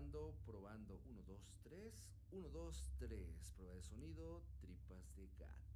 probando, probando. 1, 2, 3. 1, 2, 3. Prueba de sonido, tripas de gato.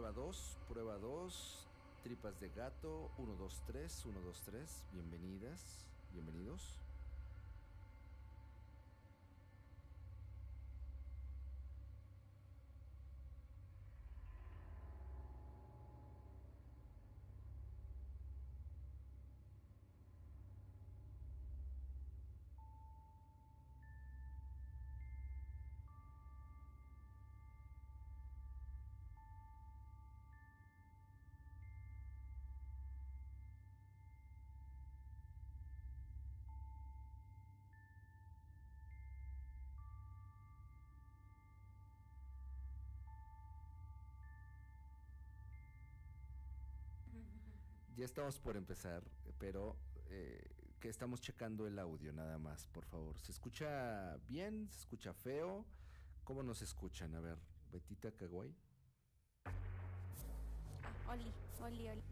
Prueba 2, prueba 2, tripas de gato, 1, 2, 3, 1, 2, 3, bienvenidas, bienvenidos. Ya estamos por empezar, pero eh, que estamos checando el audio nada más, por favor. ¿Se escucha bien? ¿Se escucha feo? ¿Cómo nos escuchan? A ver, Betita Kawaii. Ah, Oli, Oli, Oli.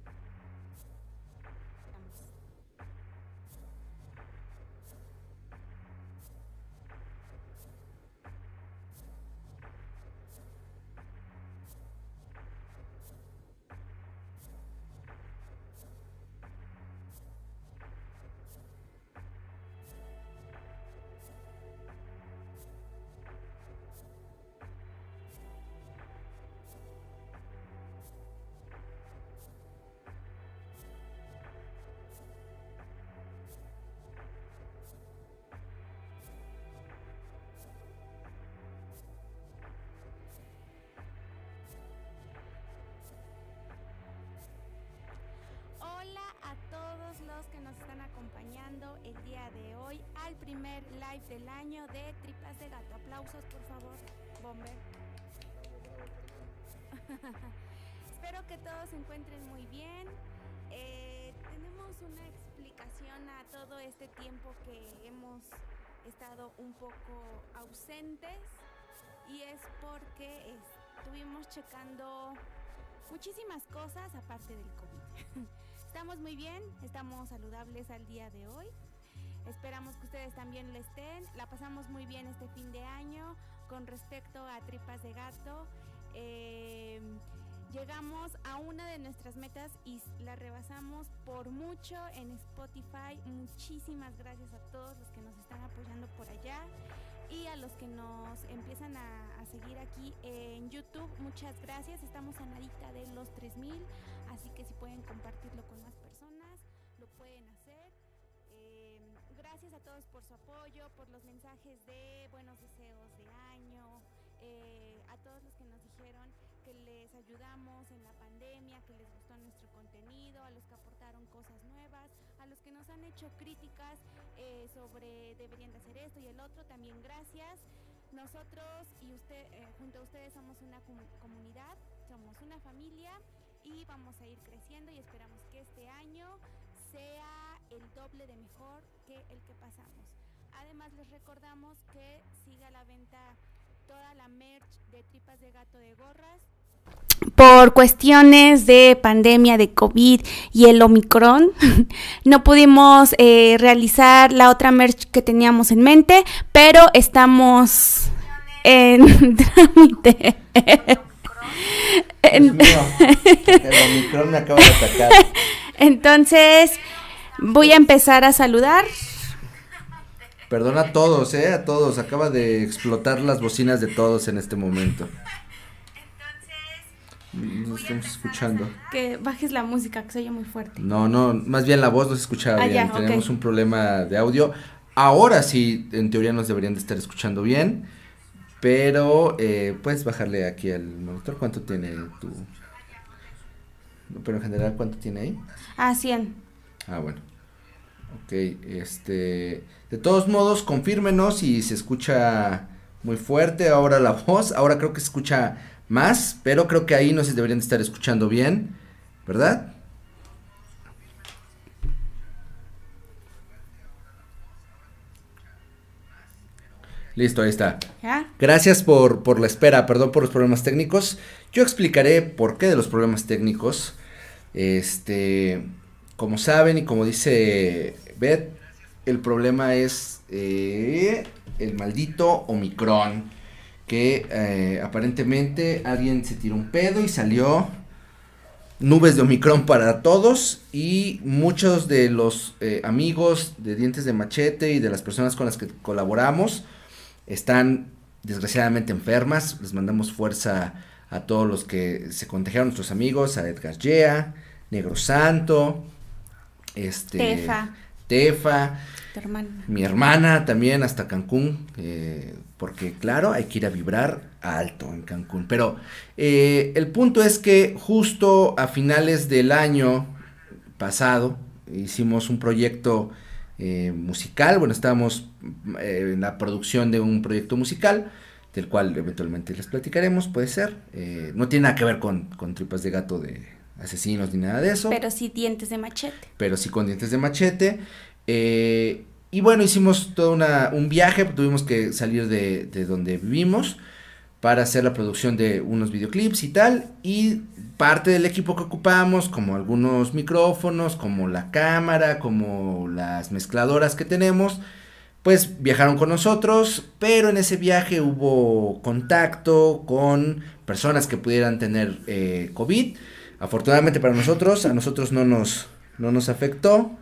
El día de hoy al primer live del año de Tripas de Gato. Aplausos, por favor, Bomber. Espero que todos se encuentren muy bien. Eh, tenemos una explicación a todo este tiempo que hemos estado un poco ausentes y es porque estuvimos checando muchísimas cosas aparte del COVID. Estamos muy bien, estamos saludables al día de hoy. Esperamos que ustedes también lo estén. La pasamos muy bien este fin de año con respecto a tripas de gato. Eh, llegamos a una de nuestras metas y la rebasamos por mucho en Spotify. Muchísimas gracias a todos los que nos están apoyando por allá y a los que nos empiezan a, a, seguir aquí en YouTube. Muchas gracias. Estamos a nadita de los 3000, así que si pueden compartirlo con más personas, lo pueden hacer. Eh, gracias a todos por su apoyo, por los mensajes de buenos deseos de año, eh, a todos los que nos dijeron que les ayudamos en la pandemia, que les gustó nuestro contenido, a los que aportaron cosas nuevas, a los que nos han hecho críticas eh, sobre deberían de hacer esto y el otro, también gracias. Nosotros y usted, eh, junto a ustedes somos una com comunidad, somos una familia y vamos a ir creciendo y esperamos que este año sea el doble de mejor que el que pasamos. Además les recordamos que siga a la venta toda la merch de tripas de gato de gorras. Por cuestiones de pandemia de COVID y el Omicron, no pudimos eh, realizar la otra merch que teníamos en mente, pero estamos en trámite. Dios mío, el Omicron me acaba de atacar. Entonces, voy a empezar a saludar. Perdona a todos, eh, a todos. Acaba de explotar las bocinas de todos en este momento. Nos estamos escuchando. Que bajes la música, que se oye muy fuerte. No, no, más bien la voz no se escuchaba Ah, bien. ya, Tenemos un problema de audio. Ahora sí, en teoría nos deberían de estar escuchando bien. Pero, eh, puedes bajarle aquí al monitor. ¿Cuánto tiene tu...? Pero en general, ¿cuánto tiene ahí? Ah, 100. Ah, bueno. Ok, este... De todos modos, confírmenos si se escucha muy fuerte ahora la voz. Ahora creo que se escucha más, pero creo que ahí no se deberían de estar escuchando bien, ¿verdad? Listo, ahí está. ¿Ya? Gracias por, por la espera, perdón por los problemas técnicos. Yo explicaré por qué de los problemas técnicos. Este, como saben y como dice Beth, el problema es eh, el maldito Omicron, que eh, aparentemente alguien se tiró un pedo y salió nubes de Omicron para todos y muchos de los eh, amigos de Dientes de Machete y de las personas con las que colaboramos están desgraciadamente enfermas. Les mandamos fuerza a todos los que se contagiaron, nuestros amigos, a Edgar Yea, Negro Santo, este, Tefa, Tefa, tu hermana. mi hermana también hasta Cancún, eh, porque claro, hay que ir a vibrar alto en Cancún. Pero eh, el punto es que justo a finales del año pasado hicimos un proyecto eh, musical, bueno, estábamos eh, en la producción de un proyecto musical, del cual eventualmente les platicaremos, puede ser. eh, no tiene nada que ver con, con tripas de gato de asesinos ni nada de eso Pero sí dientes de machete. pero sí con dientes de machete. eh, y bueno, hicimos todo una, un viaje, tuvimos que salir de, de donde vivimos para hacer la producción de unos videoclips y tal. Y parte del equipo que ocupamos, como algunos micrófonos, como la cámara, como las mezcladoras que tenemos, pues viajaron con nosotros, pero en ese viaje hubo contacto con personas que pudieran tener eh, COVID. Afortunadamente para nosotros, a nosotros no nos, no nos afectó,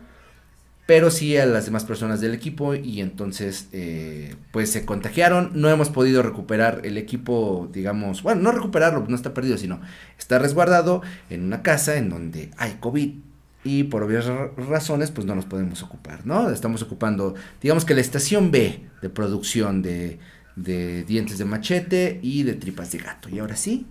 pero sí a las demás personas del equipo y entonces eh, pues se contagiaron. No hemos podido recuperar el equipo, digamos, bueno, no recuperarlo, no está perdido, sino está resguardado en una casa en donde hay COVID. Y por obvias ra- razones, pues no nos podemos ocupar, ¿no? Estamos ocupando, digamos que la estación B de producción de, dientes de machete y de tripas de gato. Y ahora sí,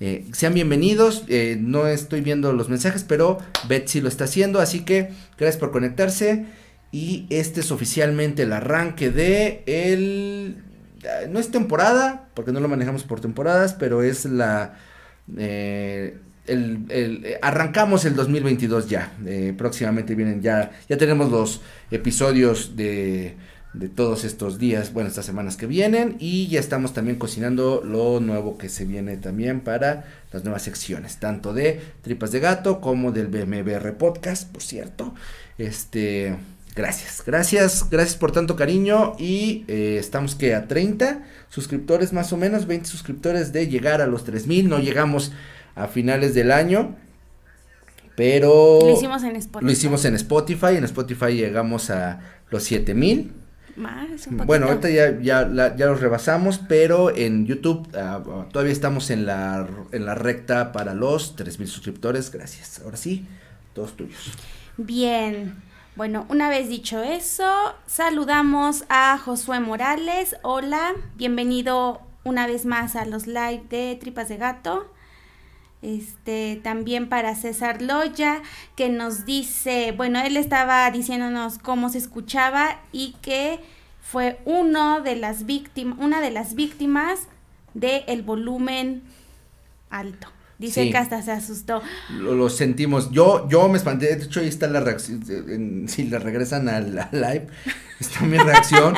eh, sean bienvenidos. eh, no estoy viendo los mensajes, pero Betsy lo está haciendo. Así que gracias por conectarse. Y este es oficialmente el arranque de el. eh, No es temporada, porque no lo manejamos por temporadas, pero es la. Eh, arrancamos el 2022 ya. eh, próximamente vienen ya. Ya tenemos los episodios de de todos estos días, bueno, estas semanas que vienen y ya estamos también cocinando lo nuevo que se viene también para las nuevas secciones, tanto de Tripas de Gato como del BMBR Podcast, por cierto. Este, gracias, gracias, gracias por tanto cariño y eh, estamos que a 30 suscriptores más o menos, 20 suscriptores de llegar a los 3000, no llegamos a finales del año. Pero Lo hicimos en Spotify. lo hicimos en Spotify, en Spotify llegamos a los 7000 Más, un bueno, ahorita ya, ya, la- ya los rebasamos, pero en YouTube ah, todavía estamos en la, en la recta para los 3000 suscriptores. Gracias. Ahora sí, todos tuyos. Bien. Bueno, una vez dicho eso, saludamos a Josué Morales. Hola, bienvenido una vez más a los live de Tripas de Gato. Este, también para César Loya, que nos dice, bueno, él estaba diciéndonos cómo se escuchaba y que fue uno de las víctimas, una de las víctimas del volumen alto. Dice Sí. que hasta se asustó. Lo, lo sentimos. Yo, yo me espanté. De hecho, ahí está la reacción. en- si le regresan al, al live, está mi reacción.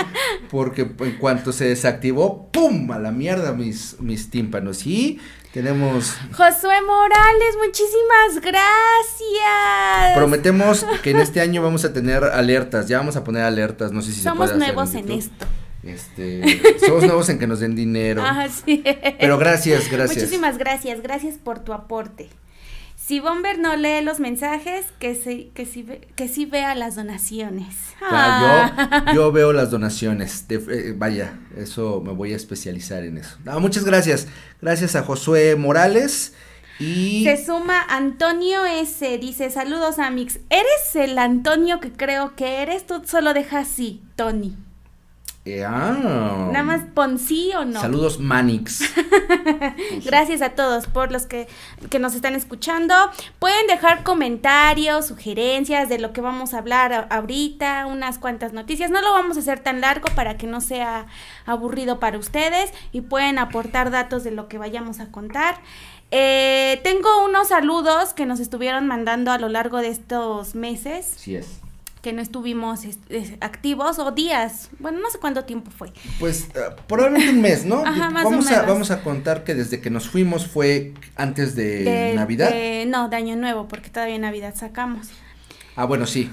porque en cuanto se desactivó, ¡pum! A la mierda mis, mis tímpanos. Y tenemos Josué Morales, muchísimas gracias. Prometemos que en este año vamos a tener alertas, ya vamos a poner alertas, no sé si Somos se puede hacer nuevos en esto. Este, somos nuevos en que nos den dinero. Así es. Pero gracias, gracias. Muchísimas gracias, gracias por tu aporte. Si Bomber no lee los mensajes, que sí, que sí, que sí vea las donaciones. Ah, yo, yo, veo las donaciones. Eh, vaya, eso me voy a especializar en eso. muchas gracias. Gracias a Josué Morales. Y... Se suma Antonio S. Dice, saludos Amix. ¿Eres el Antonio que creo que eres? Tú solo deja así, Tony. Eh, ah. Nada más pon sí o no. Saludos Manix. Gracias a todos por los que, que, nos están escuchando. Pueden dejar comentarios, sugerencias de lo que vamos a hablar ahorita, unas cuantas noticias. No lo vamos a hacer tan largo para que no sea aburrido para ustedes y pueden aportar datos de lo que vayamos a contar. Eh, tengo unos saludos que nos estuvieron mandando a lo largo de estos meses. Sí es que no estuvimos activos o días, bueno, no sé cuánto tiempo fue. Pues uh, probablemente un mes, ¿no? vamos a vamos a contar que desde que nos fuimos fue antes de, Navidad. no, de Año Nuevo, porque todavía en Navidad sacamos. Ah, bueno, sí.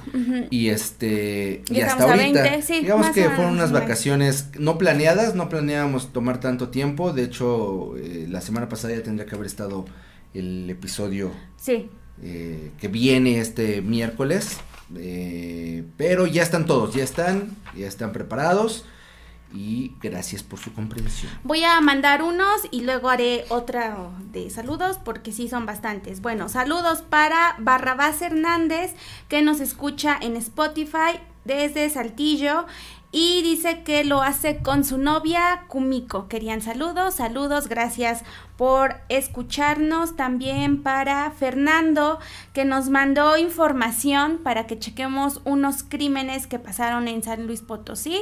Y este y, hasta ahorita, digamos que fueron unas vacaciones no planeadas, no planeábamos tomar tanto tiempo, de hecho, eh, la semana pasada ya tendría que haber estado el episodio sí. Eh, que viene este miércoles. Eh, pero ya están todos, ya están, ya están preparados. Y gracias por su comprensión. Voy a mandar unos y luego haré otra de saludos porque sí son bastantes. Bueno, saludos para Barrabás Hernández que nos escucha en Spotify desde Saltillo y dice que lo hace con su novia Kumiko. Querían saludos, saludos, gracias por escucharnos. También para Fernando, que nos mandó información para que chequemos unos crímenes que pasaron en San Luis Potosí.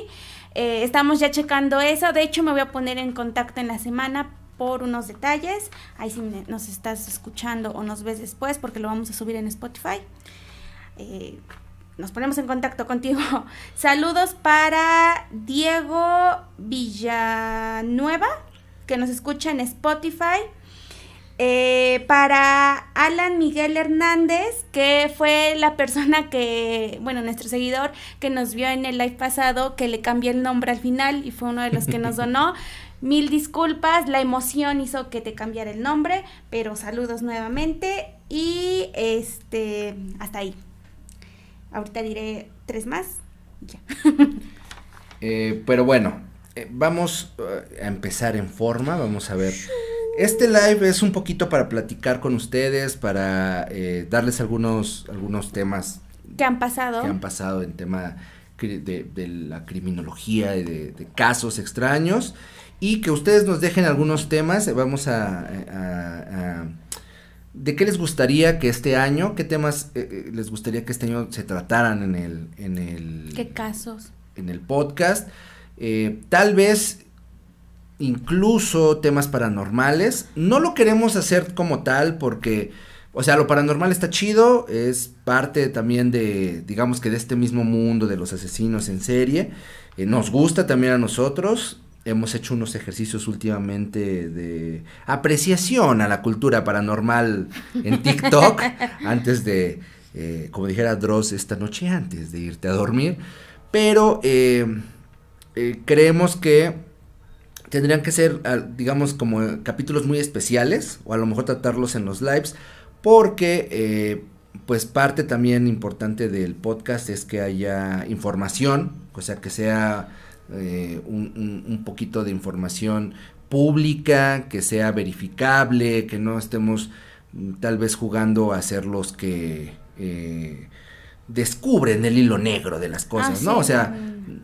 Eh, estamos ya checando eso. De hecho, me voy a poner en contacto en la semana por unos detalles. Ahí si nos estás escuchando o nos ves después, porque lo vamos a subir en Spotify. Eh, nos ponemos en contacto contigo. Saludos para Diego Villanueva, que nos escucha en Spotify. Eh, para Alan Miguel Hernández, que fue la persona que, bueno, nuestro seguidor que nos vio en el live pasado, que le cambié el nombre al final y fue uno de los que nos donó. Mil disculpas, la emoción hizo que te cambiara el nombre, pero saludos nuevamente y este, hasta ahí. Ahorita diré tres más. Ya. Eh, pero bueno, eh, vamos eh, a empezar en forma. Vamos a ver. Este live es un poquito para platicar con ustedes, para darles algunos, algunos temas que han pasado. Que han pasado en tema de, la criminología, de, de, casos extraños. Y que ustedes nos dejen algunos temas. Vamos a ¿De qué les gustaría que este año, qué temas eh, eh, les gustaría que este año se trataran en el... En el ¿Qué casos? En el podcast. Eh, tal vez incluso temas paranormales. No lo queremos hacer como tal porque, o sea, lo paranormal está chido, es parte también de, digamos que de este mismo mundo de los asesinos en serie. nos gusta también a nosotros hemos hecho unos ejercicios últimamente de apreciación a la cultura paranormal en TikTok antes de, eh, como dijera Dross, esta noche antes de irte a dormir. Pero eh, eh, creemos que tendrían que ser, ah, digamos, como capítulos muy especiales o a lo mejor tratarlos en los lives porque pues parte también importante del podcast es que haya información, o sea, que sea eh, un, poquito de información pública, que sea verificable, que no estemos mm, tal vez jugando a ser los que eh, descubren el hilo negro de las cosas, ah, ¿no? O sea,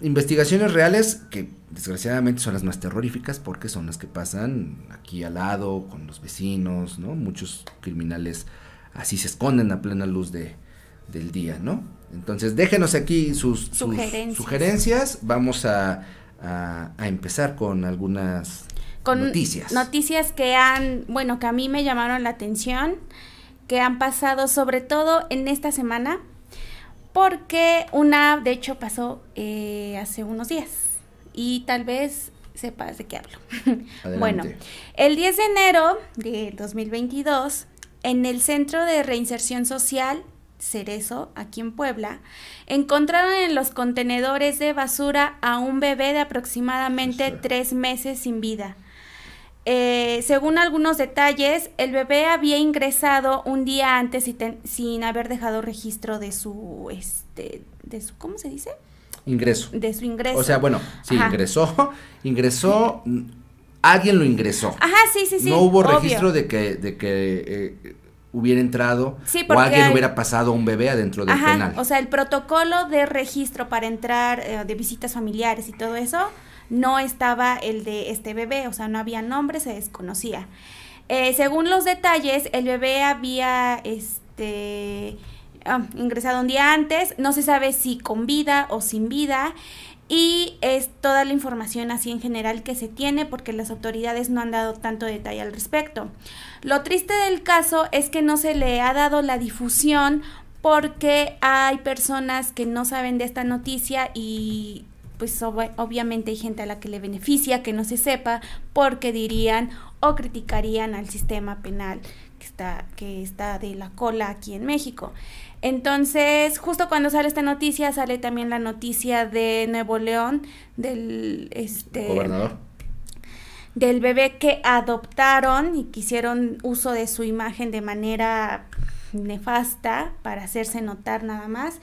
investigaciones reales que desgraciadamente son las más terroríficas porque son las que pasan aquí al lado, con los vecinos, ¿no? Muchos criminales así se esconden a plena luz de, del día, ¿no? Entonces, déjenos aquí sus, sugerencias. Vamos a, empezar con algunas noticias. Noticias que han, bueno, que a mí me llamaron la atención, que han pasado sobre todo en esta semana, porque una, de hecho, pasó eh, hace unos días y tal vez sepas de qué hablo. bueno, el 10 de enero de 2022, en el Centro de Reinserción Social Cerezo, aquí en Puebla, encontraron en los contenedores de basura a un bebé de aproximadamente tres meses sin vida. eh, según algunos detalles, el bebé había ingresado un día antes sin haber dejado registro de su, este, de su, ¿cómo se dice? Ingreso. De su ingreso. O sea, bueno, sí, ingresó, ingresó, alguien lo ingresó. Ajá, sí, sí, sí. No hubo registro de que, de que eh, hubiera entrado o alguien hubiera pasado un bebé adentro del Ajá, penal. O sea, el protocolo de registro para entrar eh, de visitas familiares y todo eso no estaba el de este bebé, o sea, no había nombre, se desconocía. Eh, según los detalles, el bebé había este ah, ingresado un día antes, no se sabe si con vida o sin vida. Y es toda la información así en general que se tiene porque las autoridades no han dado tanto detalle al respecto. Lo triste del caso es que no se le ha dado la difusión porque hay personas que no saben de esta noticia y pues obviamente hay gente a la que le beneficia que no se sepa porque dirían o criticarían al sistema penal que está, que está de la cola aquí en México. Entonces, justo cuando sale esta noticia, sale también la noticia de Nuevo León, del este gobernador. Del bebé que adoptaron y que hicieron uso de su imagen de manera nefasta para hacerse notar nada más.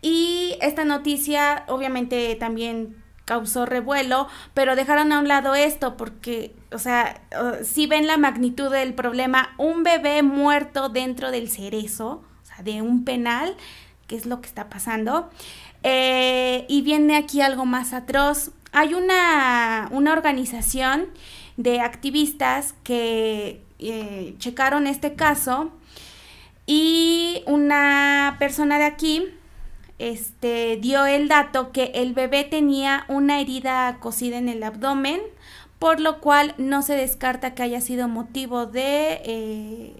Y esta noticia obviamente también causó revuelo, pero dejaron a un lado esto porque, o sea, si ven la magnitud del problema, un bebé muerto dentro del cerezo, de un penal, que es lo que está pasando. Eh, y viene aquí algo más atroz. Hay una, una organización de activistas que eh, checaron este caso y una persona de aquí este, dio el dato que el bebé tenía una herida cosida en el abdomen, por lo cual no se descarta que haya sido motivo de eh,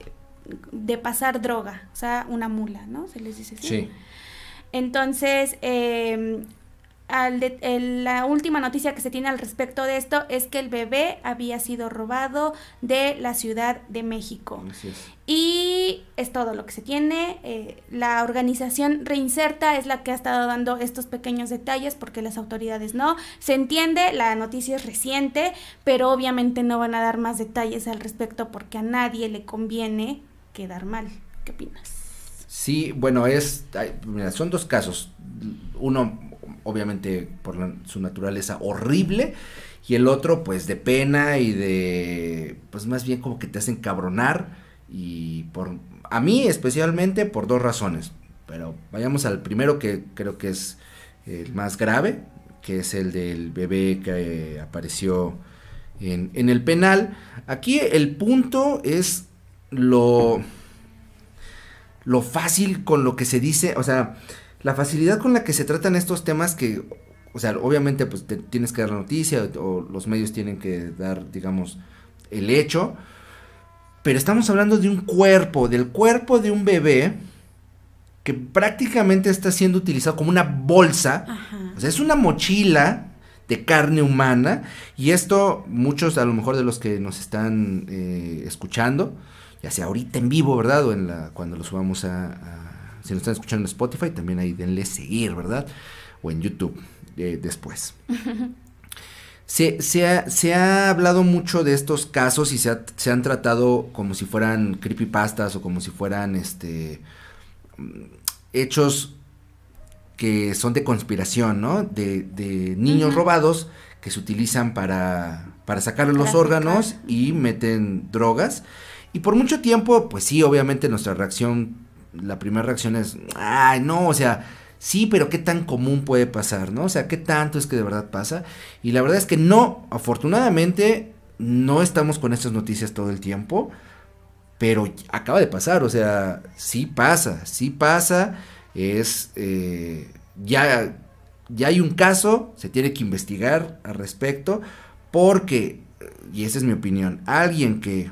de pasar droga, o sea, una mula, ¿no? Se les dice así. Sí. Entonces, em, la última noticia que se tiene al respecto de esto es que el bebé había sido robado de la Ciudad de México. Y es todo lo que se tiene. Eh, la organización Reinserta es la que ha estado dando estos pequeños detalles porque las autoridades no. Se entiende, la noticia es reciente, pero obviamente no van a dar más detalles al respecto porque a nadie le conviene quedar mal. ¿Qué opinas? Sí, bueno, es, mira, son dos casos. Uno, obviamente, por su naturaleza horrible, y el otro, pues, de pena y de, pues, más bien como que te hacen cabronar, y por, a mí especialmente por dos razones. Pero vayamos al primero que creo que es el más grave, que es el del bebé que apareció en, en el penal. Aquí el punto es lo, lo fácil con lo que se dice, o sea, la facilidad con la que se tratan estos temas que, o sea, obviamente pues tienes que dar la noticia o, los medios tienen que dar, digamos, el hecho, pero estamos hablando de un cuerpo, del cuerpo de un bebé que prácticamente está siendo utilizado como una bolsa, o sea, es una mochila de carne humana y esto muchos a lo mejor de los que nos están eh, escuchando ya sea ahorita en vivo, ¿verdad? O en la, cuando lo subamos a, si nos están escuchando en Spotify, también ahí denle seguir, ¿verdad? O en YouTube eh, después. Se, se, ha, se, ha, hablado mucho de estos casos y se, se, han tratado como si fueran creepypastas o como si fueran este hechos que son de conspiración, ¿no? De, de niños robados que se utilizan para, para sacar los órganos y meten drogas. Y por mucho tiempo, pues sí, obviamente nuestra reacción, la primera reacción es, ay, no, o sea, sí, pero qué tan común puede pasar, ¿no? O sea, qué tanto es que de verdad pasa. Y la verdad es que no, afortunadamente, no estamos con estas noticias todo el tiempo, pero acaba de pasar, o sea, sí pasa, sí pasa, es, eh, ya, ya hay un caso, se tiene que investigar al respecto, porque, y esa es mi opinión, alguien que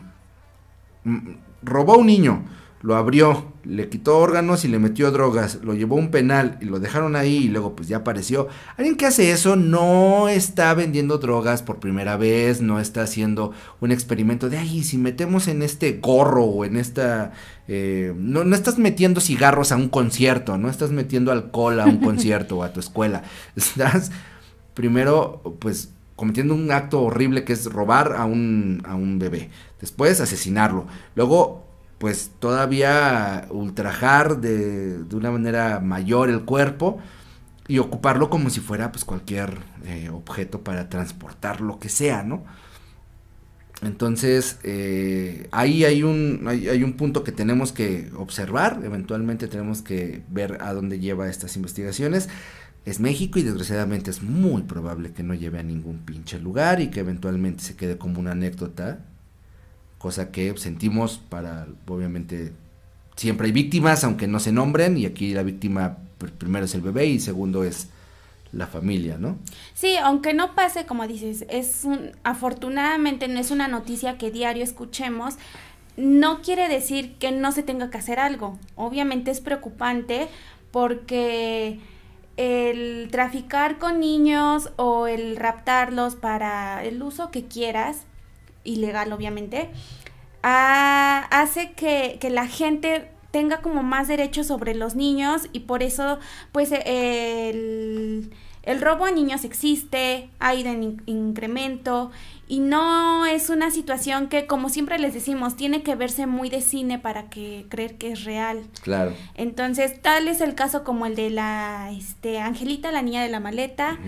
robó a un niño, lo abrió, le quitó órganos y le metió drogas, lo llevó a un penal y lo dejaron ahí y luego pues ya apareció. Alguien que hace eso no está vendiendo drogas por primera vez, no está haciendo un experimento de, ay, si metemos en este gorro o en esta... Eh, no, no estás metiendo cigarros a un concierto, no estás metiendo alcohol a un concierto o a tu escuela. Estás primero pues cometiendo un acto horrible que es robar a un, a un bebé. Después asesinarlo. Luego, pues todavía ultrajar de, de una manera mayor el cuerpo y ocuparlo como si fuera pues cualquier eh, objeto para transportar lo que sea, ¿no? Entonces, eh, ahí hay un, hay, hay, un punto que tenemos que observar, eventualmente tenemos que ver a dónde lleva estas investigaciones. Es México y desgraciadamente es muy probable que no lleve a ningún pinche lugar y que eventualmente se quede como una anécdota, cosa que sentimos para, obviamente, siempre hay víctimas, aunque no se nombren, y aquí la víctima primero es el bebé y segundo es la familia, ¿no? Sí, aunque no pase, como dices, es un, afortunadamente no es una noticia que diario escuchemos, no quiere decir que no se tenga que hacer algo. Obviamente es preocupante porque el traficar con niños o el raptarlos para el uso que quieras, ilegal obviamente, hace que, que la gente tenga como más derechos sobre los niños y por eso pues el, el robo a niños existe, hay de incremento y no es una situación que como siempre les decimos tiene que verse muy de cine para que creer que es real. Claro. Entonces tal es el caso como el de la este Angelita, la niña de la maleta.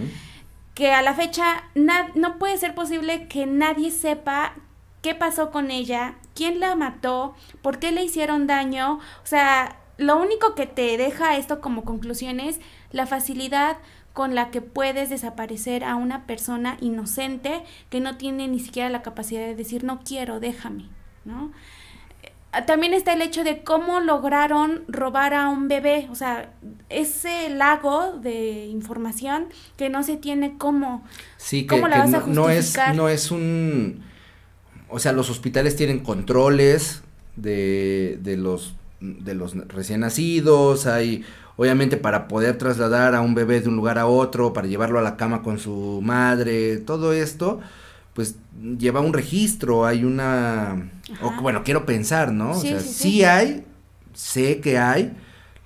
que a la fecha no puede ser posible que nadie sepa qué pasó con ella, quién la mató, por qué le hicieron daño. O sea, lo único que te deja esto como conclusión es la facilidad con la que puedes desaparecer a una persona inocente que no tiene ni siquiera la capacidad de decir no quiero, déjame, ¿no? Eh, también está el hecho de cómo lograron robar a un bebé, o sea, ese lago de información que no se tiene cómo, sí, que, la vas a no es no es un o sea, los hospitales tienen controles de, de, los, de los recién nacidos, hay, obviamente para poder trasladar a un bebé de un lugar a otro, para llevarlo a la cama con su madre, todo esto, pues lleva un registro, hay una, o, bueno, quiero pensar, ¿no? o sea, sí, hay, sé que hay,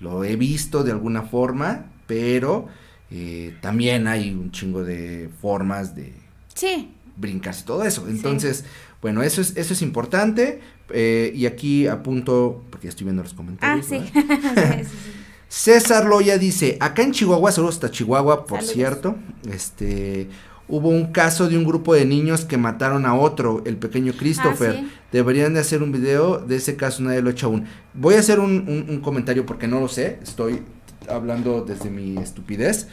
lo he visto de alguna forma, pero eh, también hay un chingo de formas de sí. brincarse todo eso. Entonces, bueno, eso es, eso es importante. Eh, y aquí apunto, porque ya estoy viendo los comentarios. Ah, sí. César Loya dice, acá en Chihuahua, saludos hasta Chihuahua, por cierto, este, hubo un caso de un grupo de niños que mataron a otro, el pequeño Christopher. Ah, Deberían de hacer un video de ese caso, nadie lo ha hecho aún. Voy a hacer un, un comentario porque no lo sé, estoy hablando desde mi estupidez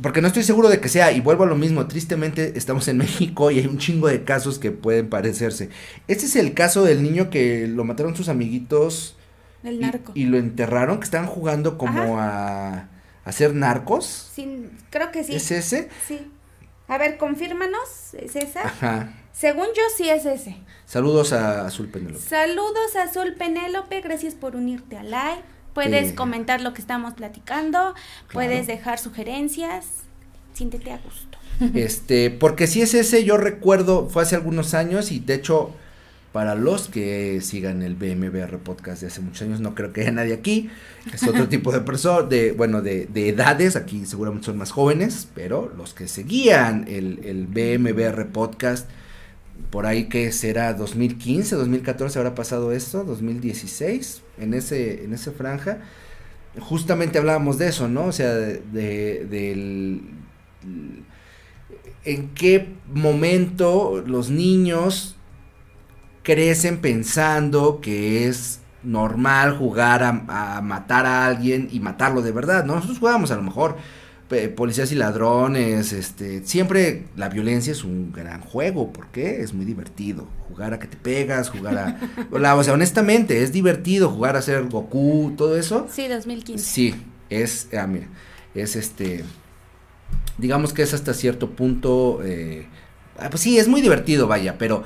porque no estoy seguro de que sea, y vuelvo a lo mismo, tristemente estamos en México y hay un chingo de casos que pueden parecerse. Este es el caso del niño que lo mataron sus amiguitos. El narco. Y, lo enterraron, que estaban jugando como a, a ser narcos. Sí, creo que sí. ¿Es ese? Sí. A ver, confírmanos, ¿es esa? Ajá. Según yo sí es ese. Saludos a Azul Penélope. Saludos a Azul Penélope, gracias por unirte al live. Puedes comentar lo que estamos platicando, puedes dejar sugerencias, siéntete a gusto. Este, porque si es ese, yo recuerdo, fue hace algunos años y de hecho, para los que sigan el BMBR podcast de hace muchos años, no creo que haya nadie aquí, es otro tipo de persona, de, bueno, de, de, edades, aquí seguramente son más jóvenes, pero los que seguían el, el BMBR podcast, por ahí que será 2015, 2014 habrá pasado esto, 2016, en ese, en esa franja, justamente hablábamos de eso, ¿no? O sea, de, del en qué momento los niños crecen pensando que es normal jugar a, a, matar a alguien y matarlo de verdad, ¿no? Nosotros jugábamos a lo mejor policías y ladrones, este, siempre la violencia es un gran juego, porque es muy divertido jugar a que te pegas, jugar a, o sea, honestamente es divertido jugar a ser Goku, todo eso. Sí, 2015. Sí, es, ah, mira, es este, digamos que es hasta cierto punto, eh, ah, pues sí, es muy divertido, vaya, pero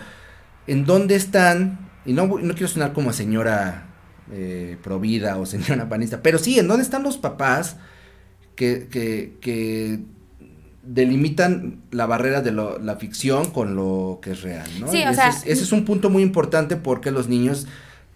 ¿en dónde están? Y no, no quiero sonar como señora eh, provida o señora panista, pero sí, ¿en dónde están los papás? que, que, que delimitan la barrera de lo, la ficción con lo que es real, ¿no? Sí, o ese, sea, es, ese es un punto muy importante porque los niños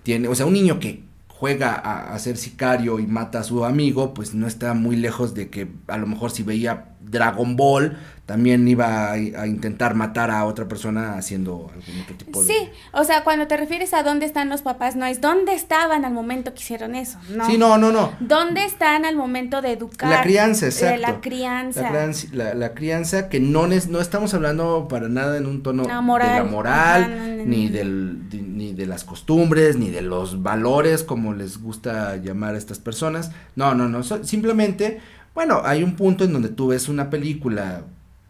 tienen, o sea, un niño que juega a, a, ser sicario y mata a su amigo, pues no está muy lejos de que a lo mejor si veía Dragon Ball también iba a, intentar matar a otra persona haciendo algún otro tipo de... Sí, o sea, cuando te refieres a dónde están los papás, no es dónde estaban al momento que hicieron eso, no. Sí, no, no, no. ¿Dónde están al momento de educar? La crianza, exacto. la crianza. La, crianza, que no, no estamos hablando para nada en un tono de la moral, ni, del, ni de las costumbres, ni de los valores, como les gusta llamar a estas personas. No, no, no, simplemente... Bueno, hay un punto en donde tú ves una película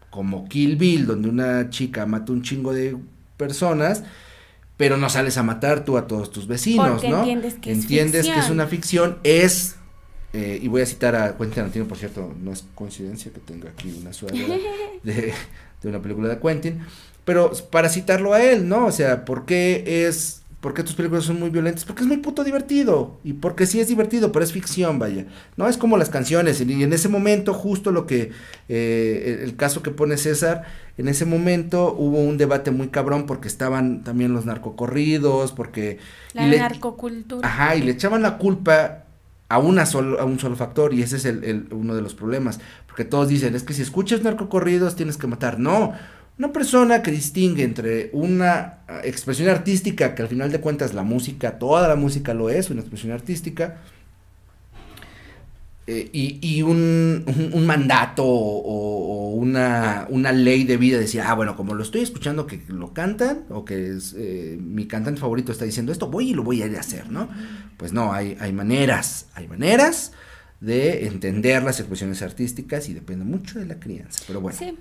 como Kill Bill, donde una chica mata un chingo de personas, pero no sales a matar tú a todos tus vecinos, ¿no? Entiendes que entiendes es que es una ficción, es eh, y voy a citar a Quentin Tarantino, por cierto, no es coincidencia que tenga aquí una sudadera de, de una película de Quentin, pero para citarlo a él, ¿no? O sea, ¿por qué es ¿Por qué tus películas son muy violentas? Porque es muy puto divertido. Y porque sí es divertido, pero es ficción, vaya. No es como las canciones. Y en ese momento, justo lo que. Eh, el caso que pone César, en ese momento hubo un debate muy cabrón porque estaban también los narcocorridos, porque. La narcocultura. Ajá, y le echaban la culpa a, una solo, a un solo factor. Y ese es el, el, uno de los problemas. Porque todos dicen, es que si escuchas narcocorridos tienes que matar. No una persona que distingue entre una ah, expresión artística, que al final de cuentas la música, toda la música lo es, una expresión artística, eh, y, un, mandato o, una, ley de vida, decir, ah, bueno, como lo estoy escuchando que lo cantan, o que eh, mi cantante favorito está diciendo esto, voy y lo voy a ir a hacer, ¿no? Pues no, hay, hay maneras, hay maneras de entender las expresiones artísticas y depende mucho de la crianza, pero bueno. Sí,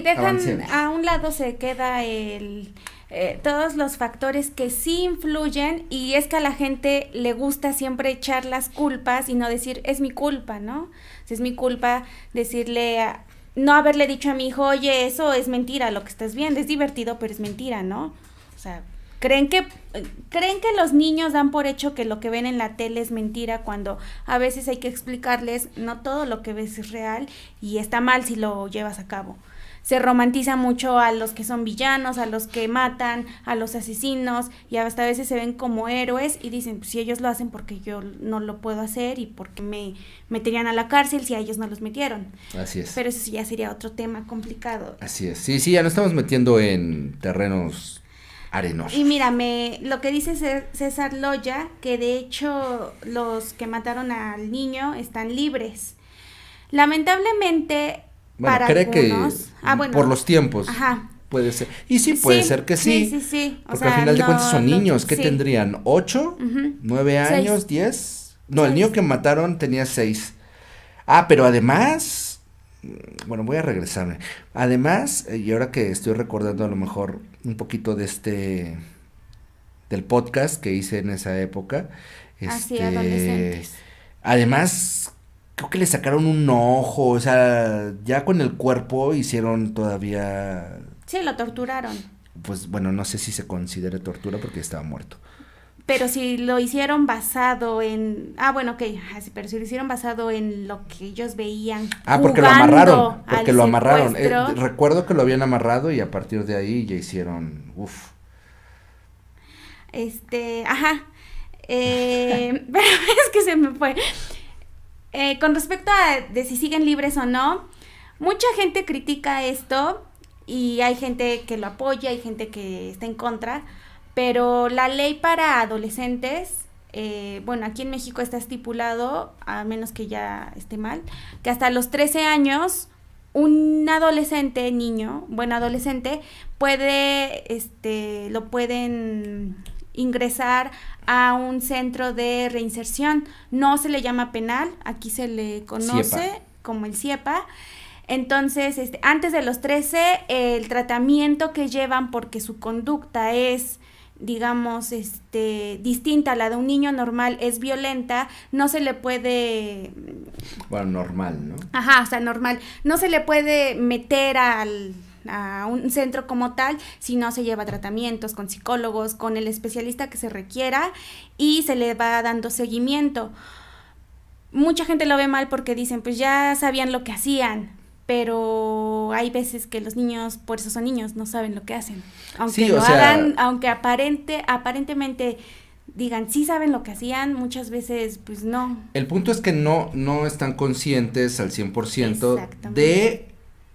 dejan a un lado se queda el eh, todos los factores que sí influyen y es que a la gente le gusta siempre echar las culpas y no decir es mi culpa, ¿no? Si es mi culpa decirle no haberle dicho a mi hijo, oye, eso es mentira, lo que estás viendo es divertido, pero es mentira, ¿no? O sea, creen que creen que los niños dan por hecho que lo que ven en la tele es mentira cuando a veces hay que explicarles no todo lo que ves es real y está mal si lo llevas a cabo se romantiza mucho a los que son villanos, a los que matan, a los asesinos y hasta a veces se ven como héroes y dicen, pues si ellos lo hacen porque yo no lo puedo hacer y porque me meterían a la cárcel si a ellos no los metieron. Así es. Pero eso ya sería otro tema complicado. Así es. Sí, sí, ya nos estamos metiendo en terrenos arenosos. Y mírame, lo que dice César Loya, que de hecho los que mataron al niño están libres. Lamentablemente bueno, cree que ah, por los tiempos. Puede ser. Y sí, puede ser que sí. Sí, sí, sí. porque al final de cuentas son niños. ¿Qué tendrían? ¿Ocho? ¿Nueve años? ¿Diez? No, el niño que mataron tenía seis. Ah, pero además. Bueno, voy a regresarme. Además, eh, y ahora que estoy recordando a lo mejor un poquito de este. del podcast que hice en esa época. Este, Además, creo que le sacaron un ojo, o sea, ya con el cuerpo hicieron todavía... Sí, lo torturaron. Pues bueno, no sé si se considera tortura porque estaba muerto. Pero si lo hicieron basado en... Ah, bueno, ok, pero si lo hicieron basado en lo que ellos veían. Ah, porque lo amarraron, porque lo amarraron. Eh, recuerdo que lo habían amarrado y a partir de ahí ya hicieron... Uf. Este, ajá. Eh, pero es que se me fue. Eh, con respecto a de si siguen libres o no, mucha gente critica esto y hay gente que lo apoya, hay gente que está en contra, pero la ley para adolescentes, eh, bueno, aquí en México está estipulado, a menos que ya esté mal, que hasta los 13 años un adolescente, niño, bueno, adolescente, puede, este, lo pueden ingresar a un centro de reinserción. No se le llama penal, aquí se le conoce como el CIEPA. Entonces, este, antes de los 13, el tratamiento que llevan porque su conducta es digamos, este, distinta a la de un niño normal, es violenta, no se le puede... Bueno, normal, ¿no? Ajá, o sea, normal. No se le puede meter al a un centro como tal si no se lleva tratamientos con psicólogos, con el especialista que se requiera y se le va dando seguimiento. Mucha gente lo ve mal porque dicen, pues ya sabían lo que hacían, pero hay veces que los niños, por eso son niños, no saben lo que hacen. Aunque lo hagan, aunque aparente, aparentemente digan, sí saben lo que hacían, muchas veces pues no. El punto es que no, no están conscientes al 100% de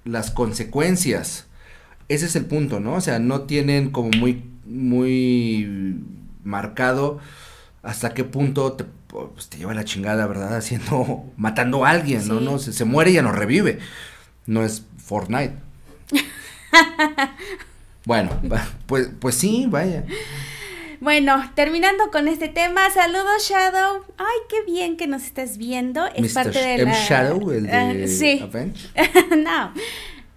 las consecuencias. Ese es el punto, ¿no? O sea, no tienen como muy, muy marcado hasta qué punto te, pues, te lleva la chingada, ¿verdad? Haciendo, matando a alguien, ¿no? no se, se, muere y ya no revive. No es Fortnite. bueno, pues, pues sí, vaya. Bueno, terminando con este tema, saludos Shadow. Ay, qué bien que nos estás viendo. Es parte de M Shadow, el de uh, sí. no.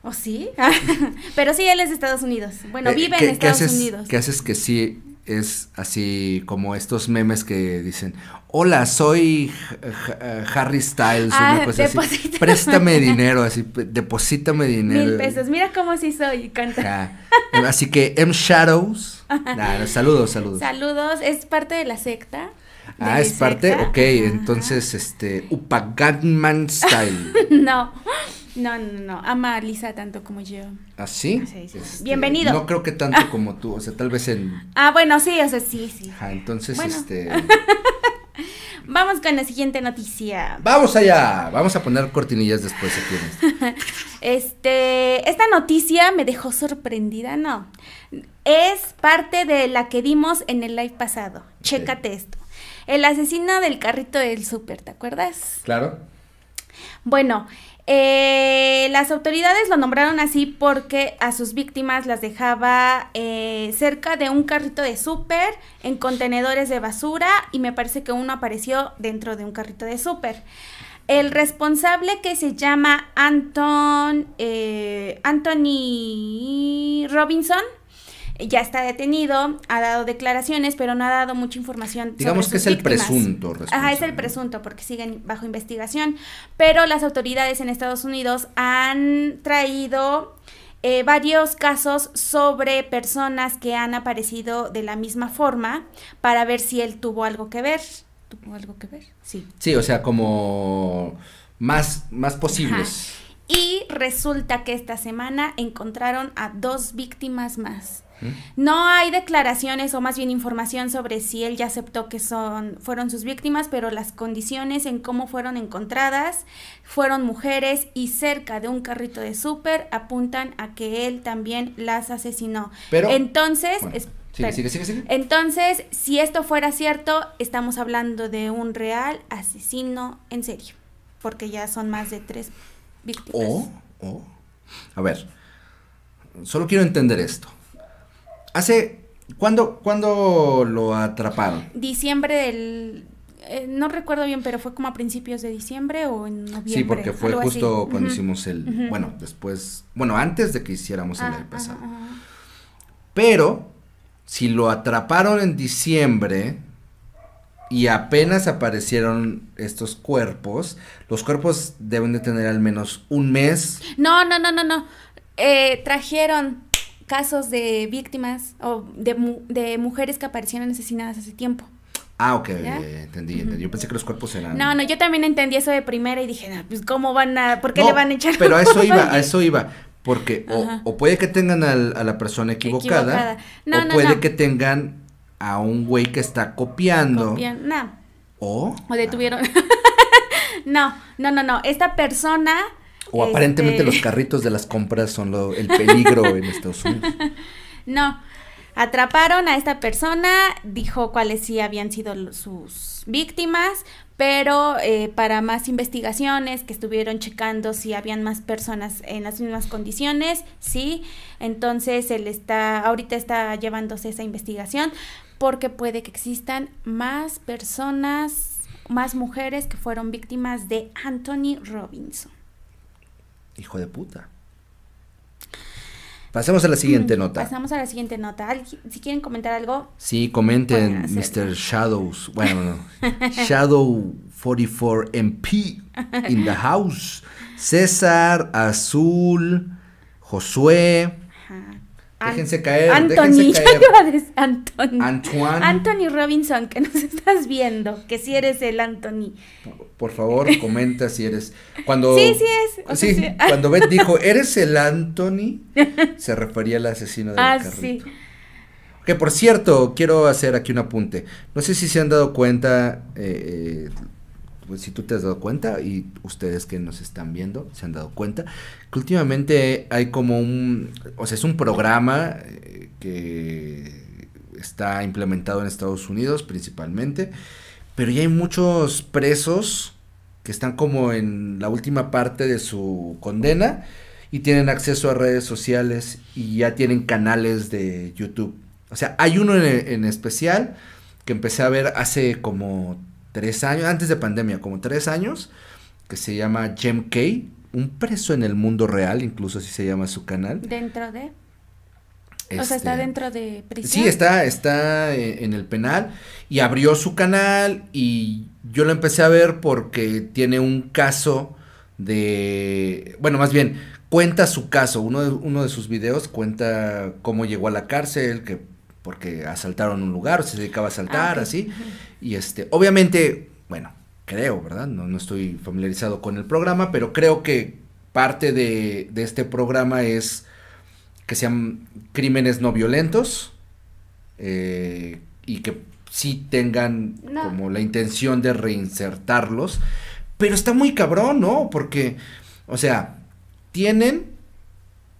¿O sí? Pero sí, él es de Estados Unidos. Bueno, eh, vive en Estados ¿qué haces, Unidos. ¿Qué haces que sí es así como estos memes que dicen, hola, soy Harry Styles, ah, una cosa así, préstame dinero, así, deposítame dinero. Mil pesos, mira cómo sí soy, canta. Así que M Shadows, saludos, saludos. Saludos, es parte de la secta. ah, es parte, ok, entonces, este, Upagagman Style. no, no, no, no, ama a Lisa tanto como yo. ¿Ah, sí? sí, sí. Este, Bienvenido. No creo que tanto como tú, o sea, tal vez en... Ah, bueno, sí, o sea, sí, sí. Ajá, entonces, este... Vamos con la siguiente noticia. Vamos allá. Vamos a poner cortinillas después aquí. este, esta noticia me dejó sorprendida, no. Es parte de la que dimos en el live pasado. Chécate esto. El asesino del carrito del súper, ¿te acuerdas? Claro. Bueno, eh, las autoridades lo nombraron así porque a sus víctimas las dejaba eh, cerca de un carrito de súper, en contenedores de basura y me parece que uno apareció dentro de un carrito de súper. El responsable que se llama Anton, eh, Anthony Robinson ya está detenido, ha dado declaraciones, pero no ha dado mucha información. Digamos que es el presunto. Ajá, es el presunto, porque siguen bajo investigación. Pero las autoridades en Estados Unidos han traído eh, varios casos sobre personas que han aparecido de la misma forma para ver si él tuvo algo que ver. ¿Tuvo algo que ver? Sí. Sí, o sea, como más, más posibles. Y resulta que esta semana encontraron a dos víctimas más. No hay declaraciones o más bien información sobre si él ya aceptó que son fueron sus víctimas, pero las condiciones en cómo fueron encontradas fueron mujeres y cerca de un carrito de súper apuntan a que él también las asesinó. Pero entonces, sigue, sigue, sigue, entonces, si esto fuera cierto, estamos hablando de un real asesino en serio, porque ya son más de tres víctimas. O, o, a ver, solo quiero entender esto. Hace, ¿cuándo, ¿cuándo lo atraparon? Diciembre del, eh, no recuerdo bien, pero fue como a principios de diciembre o en noviembre. Sí, porque fue justo cuando hicimos el, bueno, después, bueno, antes de que hiciéramos el ah, año pasado. Pero, si lo atraparon en diciembre y apenas aparecieron estos cuerpos, los cuerpos deben de tener al menos un mes. No, no, no, no, no. Eh, trajeron casos de víctimas o de, de mujeres que aparecieron asesinadas hace tiempo. Ah, ok, entendí, entendí. Yo pensé que los cuerpos eran. No, no, yo también entendí eso de primera y dije, no, pues cómo van a, ¿por qué le van a echar? Pero a eso iba, a eso iba. Porque o, puede que tengan a la persona equivocada, o puede que tengan a un güey que está copiando. no. O. O detuvieron. no, no, no, no. Esta persona o aparentemente los este carritos de las compras son lo, el peligro en Estados Unidos. No, atraparon a esta persona, dijo cuáles sí habían sido sus víctimas, pero eh, para más investigaciones que estuvieron checando si habían más personas en las mismas condiciones, sí, entonces él está, ahorita está llevándose esa investigación porque puede que existan más personas, más mujeres que fueron víctimas de Anthony Robinson. Hijo de puta. Pasemos a la siguiente mm, nota. Pasamos a la siguiente nota. Si quieren comentar algo. Sí, comenten Mr. Shadows. Bueno, Shadow 44 MP in the house. César, Azul, Josué. Déjense caer. Anthony, déjense caer. Anthony. Antoine. Anthony Robinson, que nos estás viendo, que si eres el Anthony. Por favor, comenta si eres. Cuando, sí, sí es. sí, cuando Beth dijo, ¿eres el Anthony? Se refería al asesino del ah, carrito. Sí. Que por cierto, quiero hacer aquí un apunte. No sé si se han dado cuenta, eh, pues si tú te has dado cuenta y ustedes que nos están viendo se han dado cuenta, que últimamente hay como un, o sea, es un programa eh, que está implementado en Estados Unidos principalmente, pero ya hay muchos presos que están como en la última parte de su condena y tienen acceso a redes sociales y ya tienen canales de YouTube. O sea, hay uno en, especial que empecé a ver hace como tres años, antes de pandemia, como tres años, que se llama Jem K, un preso en el mundo real, incluso así se llama su canal. Dentro de... o sea, está este, dentro de prisión. Sí, está, está e, en el penal y abrió su canal y yo lo empecé a ver porque tiene un caso de, bueno, más bien, cuenta su caso, uno de, uno de sus videos cuenta cómo llegó a la cárcel, que porque asaltaron un lugar, o se dedicaba a asaltar, ah, así, y este, obviamente, bueno, creo, ¿verdad? No, no estoy familiarizado con el programa, pero creo que parte de, de este programa es que sean crímenes no violentos eh, y que sí tengan como la intención de reinsertarlos, pero está muy cabrón, ¿no? Porque, o sea, tienen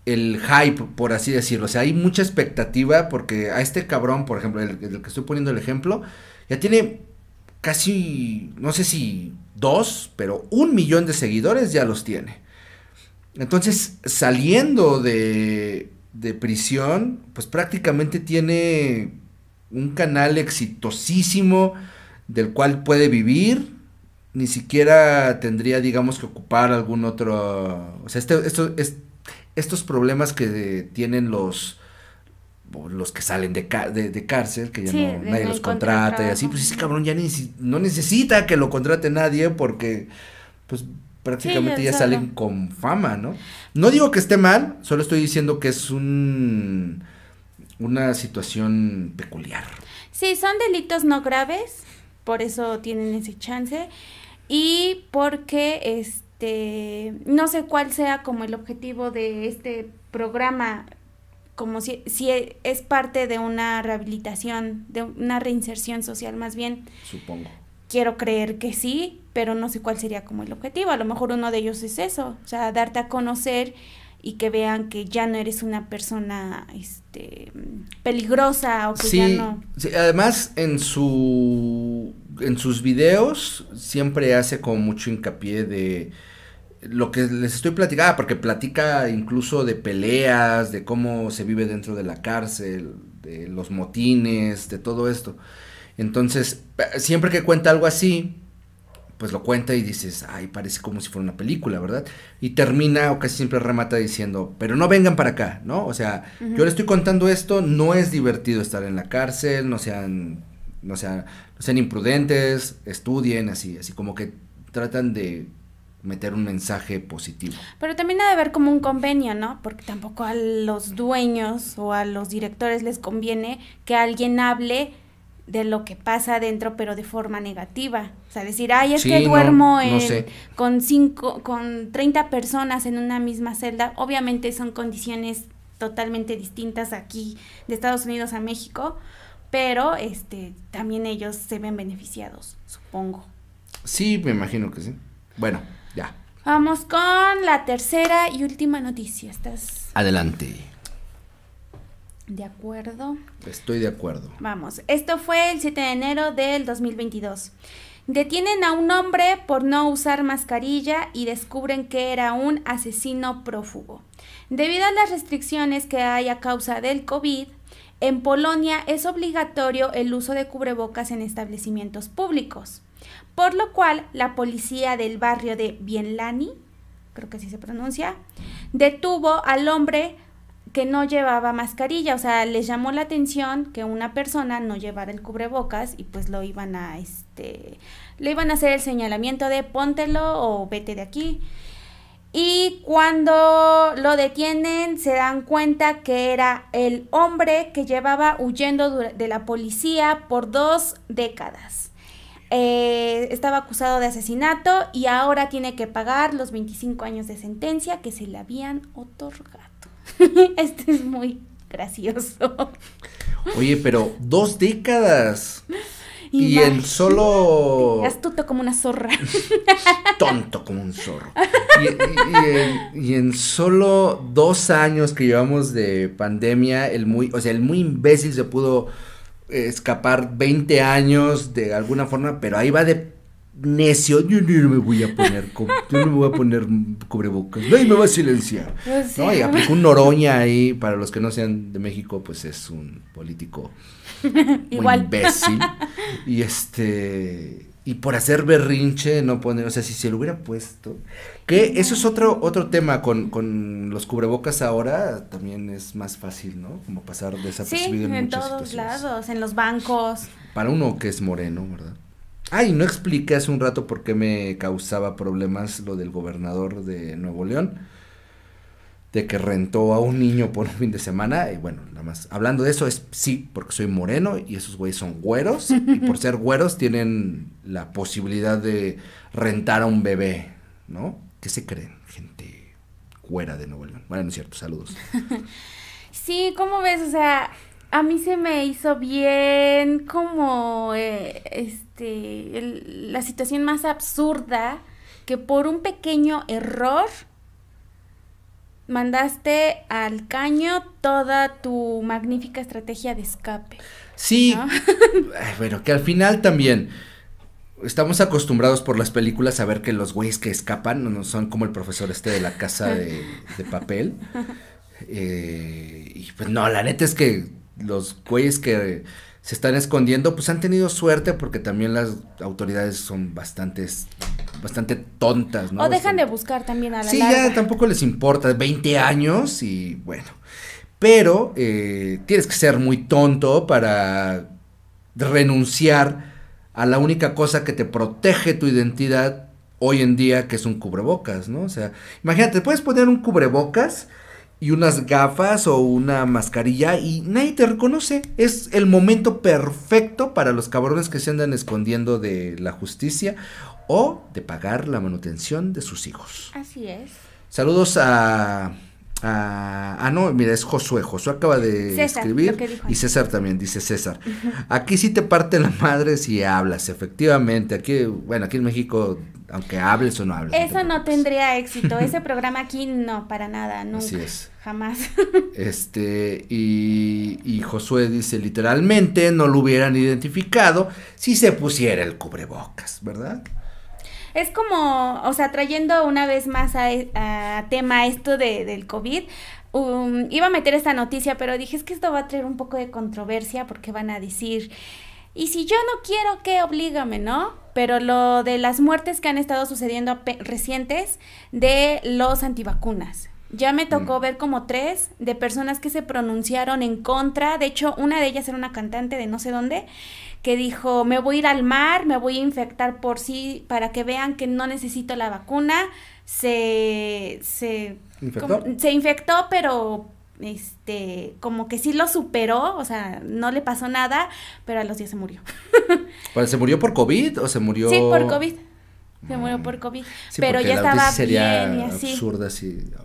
el hype, por así decirlo. O sea, hay mucha expectativa porque a este cabrón, por ejemplo, el, que estoy poniendo el ejemplo, ya tiene casi, no sé si dos, pero un millón de seguidores ya los tiene. Entonces, saliendo de, de prisión, pues prácticamente tiene un canal exitosísimo del cual puede vivir ni siquiera tendría, digamos, que ocupar algún otro, o sea, este, esto, es, estos problemas que tienen los, los que salen de, de, cárcel, que ya no, nadie los contrata y así, pues ese cabrón ya no necesita que lo contrate nadie porque, pues, prácticamente ya salen con fama, ¿no? No digo que esté mal, solo estoy diciendo que es un, una situación peculiar. Sí, son delitos no graves, por eso tienen ese chance y porque este no sé cuál sea como el objetivo de este programa como si, si es parte de una rehabilitación, de una reinserción social más bien. Supongo. Quiero creer que sí, pero no sé cuál sería como el objetivo. A lo mejor uno de ellos es eso, o sea, darte a conocer y que vean que ya no eres una persona este peligrosa o que ya no. Sí, además en su en sus videos siempre hace como mucho hincapié de lo que les estoy platicando, ah, porque platica incluso de peleas, de cómo se vive dentro de la cárcel, de los motines, de todo esto. Entonces, siempre que cuenta algo así, pues lo cuenta y dices, ay, parece como si fuera una película, ¿verdad? Y termina o casi siempre remata diciendo, pero no vengan para acá, ¿no? O sea, yo le estoy contando esto, no es divertido estar en la cárcel, no sean, no sean, sean imprudentes, estudien, así, así como que tratan de meter un mensaje positivo. Pero también ha de haber como un convenio, ¿no? Porque tampoco a los dueños o a los directores les conviene que alguien hable de lo que pasa adentro, pero de forma negativa. O sea, decir, ay, es que duermo con cinco, con 30 personas en una misma celda. Obviamente son condiciones totalmente distintas aquí de Estados Unidos a México, pero este también ellos se ven beneficiados, supongo. Sí, me imagino que sí. Bueno, ya. Vamos con la tercera y última noticia. ¿Estás? Adelante. De acuerdo. Estoy de acuerdo. Vamos, esto fue el 7 de enero del 2022. Detienen a un hombre por no usar mascarilla y descubren que era un asesino prófugo. Debido a las restricciones que hay a causa del COVID, en Polonia es obligatorio el uso de cubrebocas en establecimientos públicos, por lo cual la policía del barrio de Bienlani, creo que así se pronuncia, detuvo al hombre que no llevaba mascarilla, o sea, les llamó la atención que una persona no llevara el cubrebocas y pues lo iban a, este, le iban a hacer el señalamiento de póntelo o vete de aquí. Y cuando lo detienen se dan cuenta que era el hombre que llevaba huyendo de la policía por dos décadas. Eh, estaba acusado de asesinato y ahora tiene que pagar los 25 años de sentencia que se le habían otorgado. este es muy gracioso. Oye, pero dos décadas. Y en solo. Astuto como una zorra. Tonto como un zorro. Y, en, solo dos años que llevamos de pandemia, el muy, o sea, el muy imbécil se pudo escapar 20 años de alguna forma, pero ahí va de necio, yo no me voy a poner, yo no me voy a poner cubrebocas, nadie me va a silenciar. Pues no, y aplicó un Noroña ahí, para los que no sean de México, pues es un político Igual. imbécil. y este, y por hacer berrinche, no poner, o sea, si se lo hubiera puesto, que eso es otro, otro tema con, con los cubrebocas ahora, también es más fácil, ¿no? Como pasar desapercibido sí, en, todos lados, en los bancos. Para uno que es moreno, ¿verdad? Ay, no expliqué hace un rato por qué me causaba problemas lo del gobernador de Nuevo León, de que rentó a un niño por un fin de semana. Y bueno, nada más, hablando de eso, es sí, porque soy moreno y esos güeyes son güeros. y por ser güeros tienen la posibilidad de rentar a un bebé, ¿no? ¿Qué se creen, gente güera de Nuevo León? Bueno, no es cierto, saludos. sí, ¿cómo ves? O sea, a mí se me hizo bien como eh, este la situación más absurda que por un pequeño error mandaste al caño toda tu magnífica estrategia de escape. Sí, bueno, que al final también estamos acostumbrados por las películas a ver que los güeyes que escapan no son como el profesor este de la casa de, papel. Eh, y pues no, la neta es que los güeyes que se están escondiendo, pues han tenido suerte porque también las autoridades son bastantes, bastante tontas, ¿no? O dejan de buscar también a la Sí, ya tampoco les importa, 20 años y bueno. Pero eh, tienes que ser muy tonto para renunciar a la única cosa que te protege tu identidad hoy en día, que es un cubrebocas, ¿no? O sea, imagínate, puedes poner un cubrebocas y unas gafas o una mascarilla y nadie te reconoce. Es el momento perfecto para los cabrones que se andan escondiendo de la justicia o de pagar la manutención de sus hijos. Así es. Saludos a ah, no, mira, es Josué. Josué acaba de escribir. Y César también, dice César. Aquí sí te parte la madre si hablas, efectivamente. Aquí, bueno, aquí en México, aunque hables o no hables. Eso no, tendría éxito. Ese programa aquí no, para nada, nunca. Así es. Jamás. este, y, y Josué dice, literalmente no lo hubieran identificado si se pusiera el cubrebocas, ¿verdad? Es como, o sea, trayendo una vez más a, a tema esto de, del COVID, um, iba a meter esta noticia, pero dije, es que esto va a traer un poco de controversia porque van a decir, y si yo no quiero, ¿qué? Oblígame, ¿no? Pero lo de las muertes que han estado sucediendo recientes de los antivacunas. Ya me tocó mm. ver como tres de personas que se pronunciaron en contra. De hecho, una de ellas era una cantante de no sé dónde que dijo, me voy a ir al mar, me voy a infectar por sí, para que vean que no necesito la vacuna. Se, se, ¿Infectó? se infectó, pero este, como que sí lo superó, o sea, no le pasó nada, pero a los días se murió. ¿Se murió por COVID o se murió? Sí, por COVID. Se murió por COVID. pero ya estaba bien y así. absurda.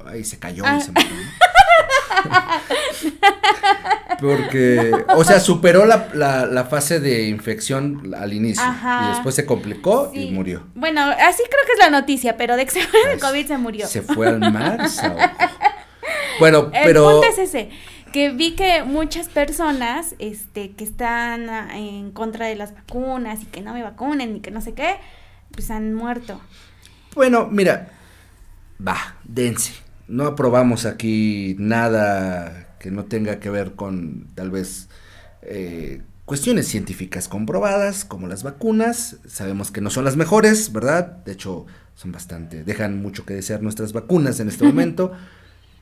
Ay, se cayó y ah. se murió. Porque, o sea, superó la, la, fase de infección al inicio y después se complicó y murió. Bueno, así creo que es la noticia, pero de que se fue el COVID se murió. Se fue al mar. Bueno, pero... El punto es ese, que vi que muchas personas este, que están en contra de las vacunas y que no me vacunen y que no sé qué, pues han muerto. Bueno, mira, va, dense. No aprobamos aquí nada que no tenga que ver con tal vez eh, cuestiones científicas comprobadas, como las vacunas. Sabemos que no son las mejores, ¿verdad? De hecho, son bastante, dejan mucho que desear nuestras vacunas en este momento,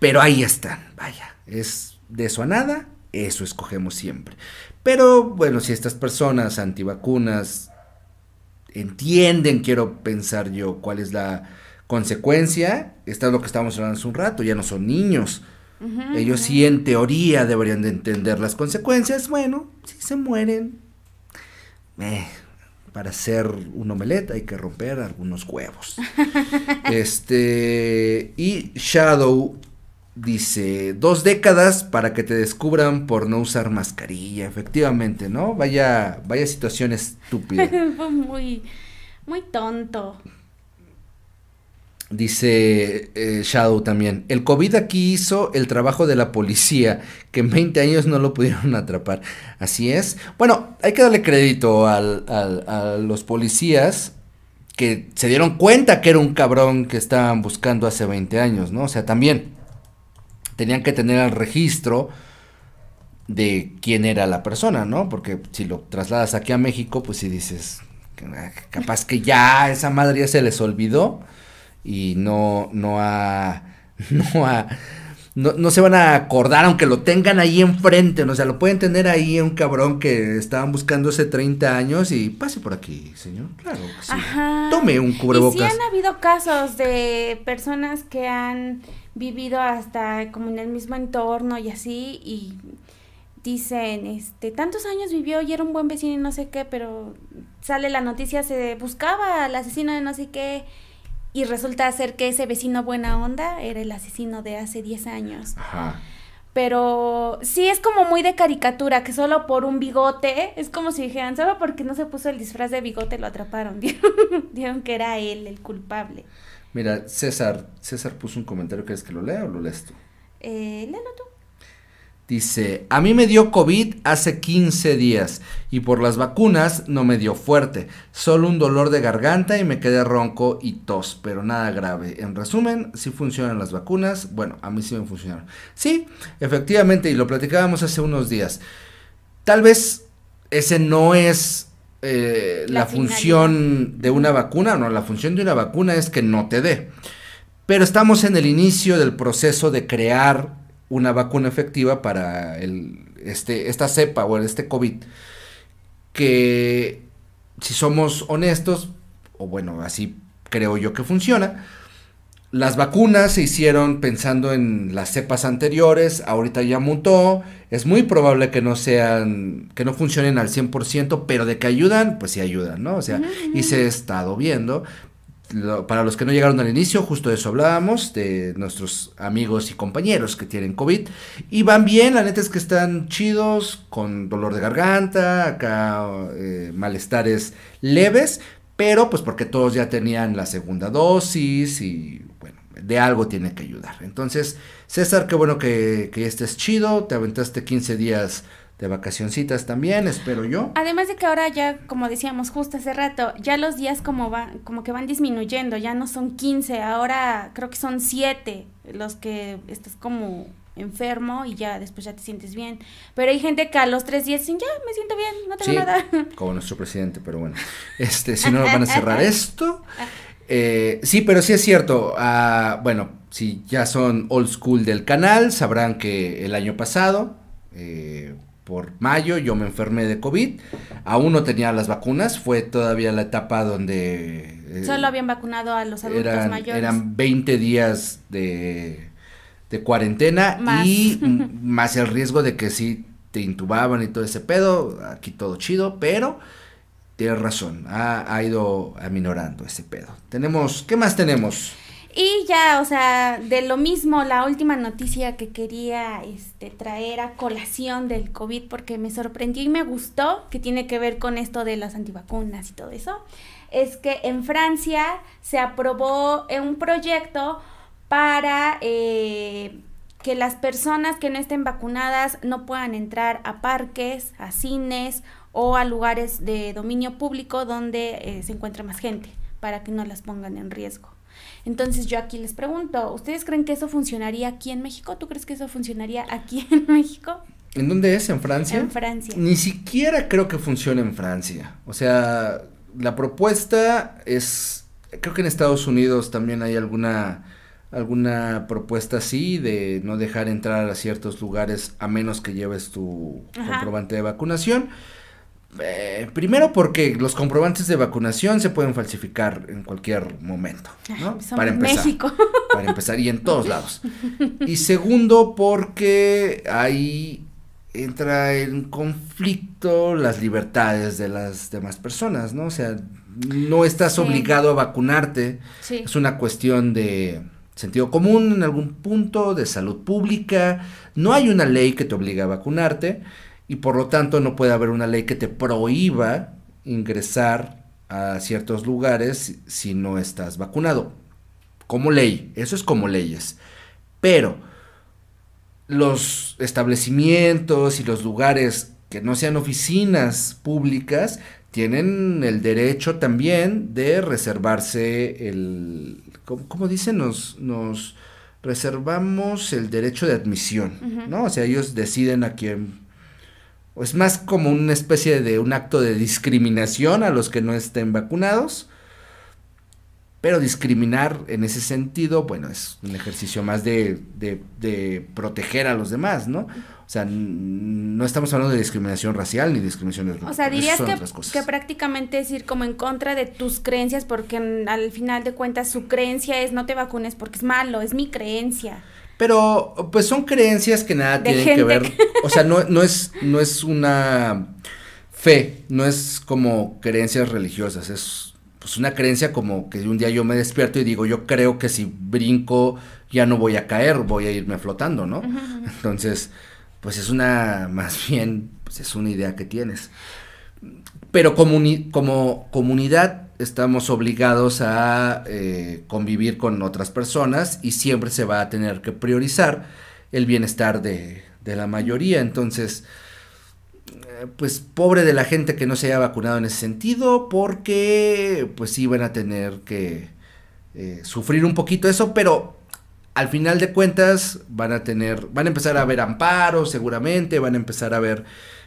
pero ahí están, vaya, es de eso a nada, eso escogemos siempre. Pero bueno, si estas personas antivacunas entienden, quiero pensar yo, cuál es la consecuencia, esto es lo que estábamos hablando hace un rato, ya no son niños, ellos sí en teoría deberían de entender las consecuencias. Bueno, si se mueren, eh, para hacer un omelette hay que romper algunos huevos. este, y Shadow Dice, dos décadas para que te descubran por no usar mascarilla, efectivamente, ¿no? Vaya, vaya situación estúpida. Fue muy, muy tonto. Dice eh, Shadow también, el COVID aquí hizo el trabajo de la policía, que en 20 años no lo pudieron atrapar. Así es. Bueno, hay que darle crédito al, al, a los policías que se dieron cuenta que era un cabrón que estaban buscando hace 20 años, ¿no? O sea, también tenían que tener el registro de quién era la persona, ¿no? Porque si lo trasladas aquí a México, pues si dices, capaz que ya esa madre ya se les olvidó y no, no ha, no ha, no, no, se van a acordar aunque lo tengan ahí enfrente, ¿no? o sea, lo pueden tener ahí un cabrón que estaban buscando hace 30 años y pase por aquí, señor. Claro, sí. Ajá. Tome un cubrebocas. Y sí han habido casos de personas que han vivido hasta como en el mismo entorno y así y dicen, este, tantos años vivió y era un buen vecino y no sé qué, pero sale la noticia, se buscaba al asesino de no sé qué y resulta ser que ese vecino buena onda era el asesino de hace 10 años. Ajá. Pero sí es como muy de caricatura, que solo por un bigote, es como si dijeran, solo porque no se puso el disfraz de bigote lo atraparon, dijeron que era él el culpable. Mira, César, César puso un comentario, ¿quieres que lo lea o lo lees tú? Eh, léelo tú. Dice, a mí me dio COVID hace 15 días y por las vacunas no me dio fuerte, solo un dolor de garganta y me quedé ronco y tos, pero nada grave. En resumen, si funcionan las vacunas, bueno, a mí sí me funcionaron. Sí, efectivamente, y lo platicábamos hace unos días. Tal vez ese no es eh, la, la función de una vacuna, no, la función de una vacuna es que no te dé. Pero estamos en el inicio del proceso de crear una vacuna efectiva para el, este, esta cepa o este COVID. Que si somos honestos, o bueno, así creo yo que funciona, las vacunas se hicieron pensando en las cepas anteriores, ahorita ya mutó, es muy probable que no sean, que no funcionen al 100%, pero de que ayudan, pues sí ayudan, ¿no? O sea, uh -huh. y se ha estado viendo, lo, para los que no llegaron al inicio, justo de eso hablábamos, de nuestros amigos y compañeros que tienen COVID. Y van bien, la neta es que están chidos, con dolor de garganta, acá eh, malestares leves, pero pues porque todos ya tenían la segunda dosis y de algo tiene que ayudar. Entonces, César, qué bueno que, que estés chido, te aventaste 15 días de vacacioncitas también, espero yo. Además de que ahora ya, como decíamos justo hace rato, ya los días como van, como que van disminuyendo, ya no son 15, ahora creo que son 7 los que estás como enfermo y ya después ya te sientes bien. Pero hay gente que a los tres días dicen, ya me siento bien, no tengo sí, nada. Como nuestro presidente, pero bueno. Este, si no van a cerrar esto. Eh, sí, pero sí es cierto. Uh, bueno, si ya son old school del canal, sabrán que el año pasado, eh, por mayo yo me enfermé de COVID, aún no tenía las vacunas, fue todavía la etapa donde... Eh, Solo habían vacunado a los adultos eran, mayores. Eran 20 días de, de cuarentena Más. y más el riesgo de que sí te intubaban y todo ese pedo, aquí todo chido, pero tienes razón, ha, ha ido aminorando ese pedo. Tenemos, ¿qué más tenemos? Y ya, o sea, de lo mismo, la última noticia que quería este, traer a colación del COVID, porque me sorprendió y me gustó, que tiene que ver con esto de las antivacunas y todo eso, es que en Francia se aprobó un proyecto para eh, que las personas que no estén vacunadas no puedan entrar a parques, a cines o a lugares de dominio público donde eh, se encuentra más gente, para que no las pongan en riesgo. Entonces yo aquí les pregunto, ¿ustedes creen que eso funcionaría aquí en México? ¿Tú crees que eso funcionaría aquí en México? ¿En dónde es? ¿En Francia? En Francia. Ni siquiera creo que funcione en Francia. O sea, la propuesta es, creo que en Estados Unidos también hay alguna alguna propuesta así de no dejar entrar a ciertos lugares a menos que lleves tu Ajá. comprobante de vacunación. Eh, primero porque los comprobantes de vacunación se pueden falsificar en cualquier momento, ¿no? Para empezar. México. Para empezar y en todos lados. Y segundo porque ahí entra en conflicto las libertades de las demás personas, ¿no? O sea, no estás sí. obligado a vacunarte. Sí. Es una cuestión de sentido común en algún punto, de salud pública. No hay una ley que te obligue a vacunarte y por lo tanto no puede haber una ley que te prohíba ingresar a ciertos lugares si no estás vacunado. Como ley, eso es como leyes. Pero los establecimientos y los lugares que no sean oficinas públicas tienen el derecho también de reservarse el, ¿cómo, dicen? Nos, nos reservamos el derecho de admisión, ¿no? O sea, ellos deciden a quién... Es más como una especie de un acto de discriminación a los que no estén vacunados. Pero discriminar en ese sentido, bueno, es un ejercicio más de, de, de proteger a los demás, ¿no? O sea, no estamos hablando de discriminación racial ni discriminación de O sea, dirías que, que, prácticamente es ir como en contra de tus creencias porque al final de cuentas su creencia es no te vacunes porque es malo, es mi creencia. Pero pues son creencias que nada tienen que ver, o sea, no, no, es, no es una fe, no es como creencias religiosas, es pues una creencia como que un día yo me despierto y digo, yo creo que si brinco ya no voy a caer, voy a irme flotando, ¿no? Entonces pues es una, más bien, pues es una idea que tienes. Pero como comunidad estamos obligados a eh, convivir con otras personas y siempre se va a tener que priorizar el bienestar de, la mayoría. Entonces, eh, pues pobre de la gente que no se haya vacunado en ese sentido, porque pues sí van a tener que eh, sufrir un poquito eso, pero al final de cuentas van a tener, van a empezar a haber amparos seguramente, van a empezar a haber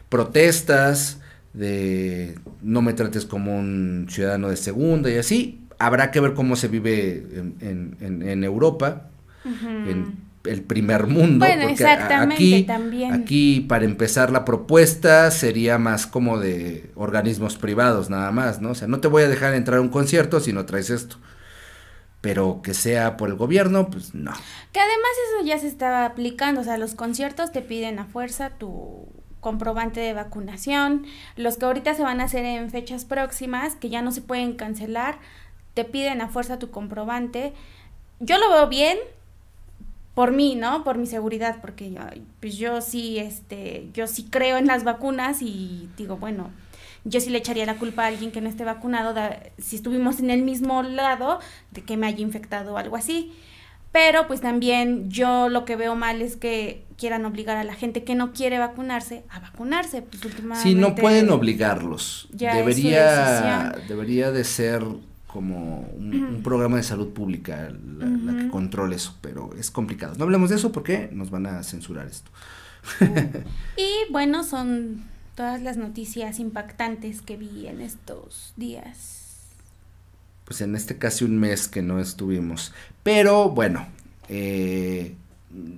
protestas de no me trates como un ciudadano de segunda y así. Habrá que ver cómo se vive en, Europa, en el primer mundo. Bueno, exactamente, aquí, también. Aquí, para empezar, la propuesta sería más como de organismos privados, nada más, ¿no? O sea, no te voy a dejar entrar a un concierto si no traes esto pero que sea por el gobierno, pues no. Que además eso ya se estaba aplicando, o sea, los conciertos te piden a fuerza tu comprobante de vacunación, los que ahorita se van a hacer en fechas próximas, que ya no se pueden cancelar, te piden a fuerza tu comprobante. Yo lo veo bien por mí, ¿no? Por mi seguridad, porque yo, pues yo sí, este, yo sí creo en las vacunas y digo, bueno, yo sí le echaría la culpa a alguien que no esté vacunado si estuvimos en el mismo lado de que me haya infectado o algo así. Pero pues también yo lo que veo mal es que quieran obligar a la gente que no quiere vacunarse a vacunarse. Pues, sí, no pueden obligarlos. debería, debería de ser como un, programa de salud pública la, que controle eso, pero es complicado. No hablemos de eso porque nos van a censurar esto. y bueno, son todas las noticias impactantes que vi en estos días. Pues en este casi un mes que no estuvimos. Pero bueno, eh,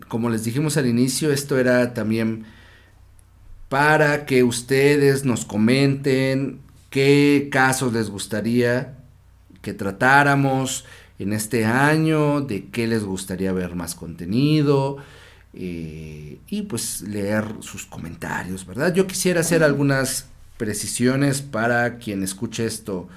como les dijimos al inicio, esto era también para que ustedes nos comenten qué casos les gustaría que tratáramos en este año, de qué les gustaría ver más contenido, eh, y pues leer sus comentarios, ¿verdad? Yo quisiera hacer algunas precisiones para quien escuche esto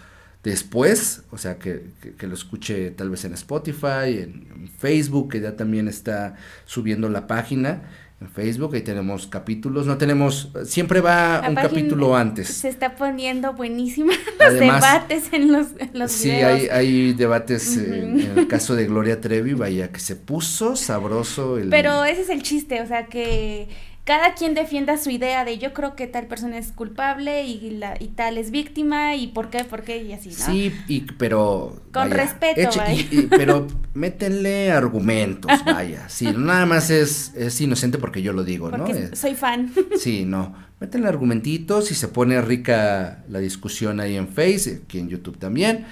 después, o sea, que, lo escuche tal vez en Spotify, en, Facebook, que ya también está subiendo la página en Facebook, ahí tenemos capítulos, no tenemos, siempre va un capítulo antes. Se está poniendo buenísima los debates en los, los Sí, hay, hay debates, en, el caso de Gloria Trevi, vaya, que se puso sabroso el... Pero ese es el chiste, o sea, que cada quien defienda su idea de yo creo que tal persona es culpable y, la, y tal es víctima y por qué, por qué y así, ¿no? Sí, y, pero... Con respeto, vaya. pero métenle argumentos, vaya. Sí, nada más es, es inocente porque yo lo digo, porque ¿no? soy fan. Sí, no. Métenle argumentitos y se pone rica la discusión ahí en Face, aquí en YouTube también.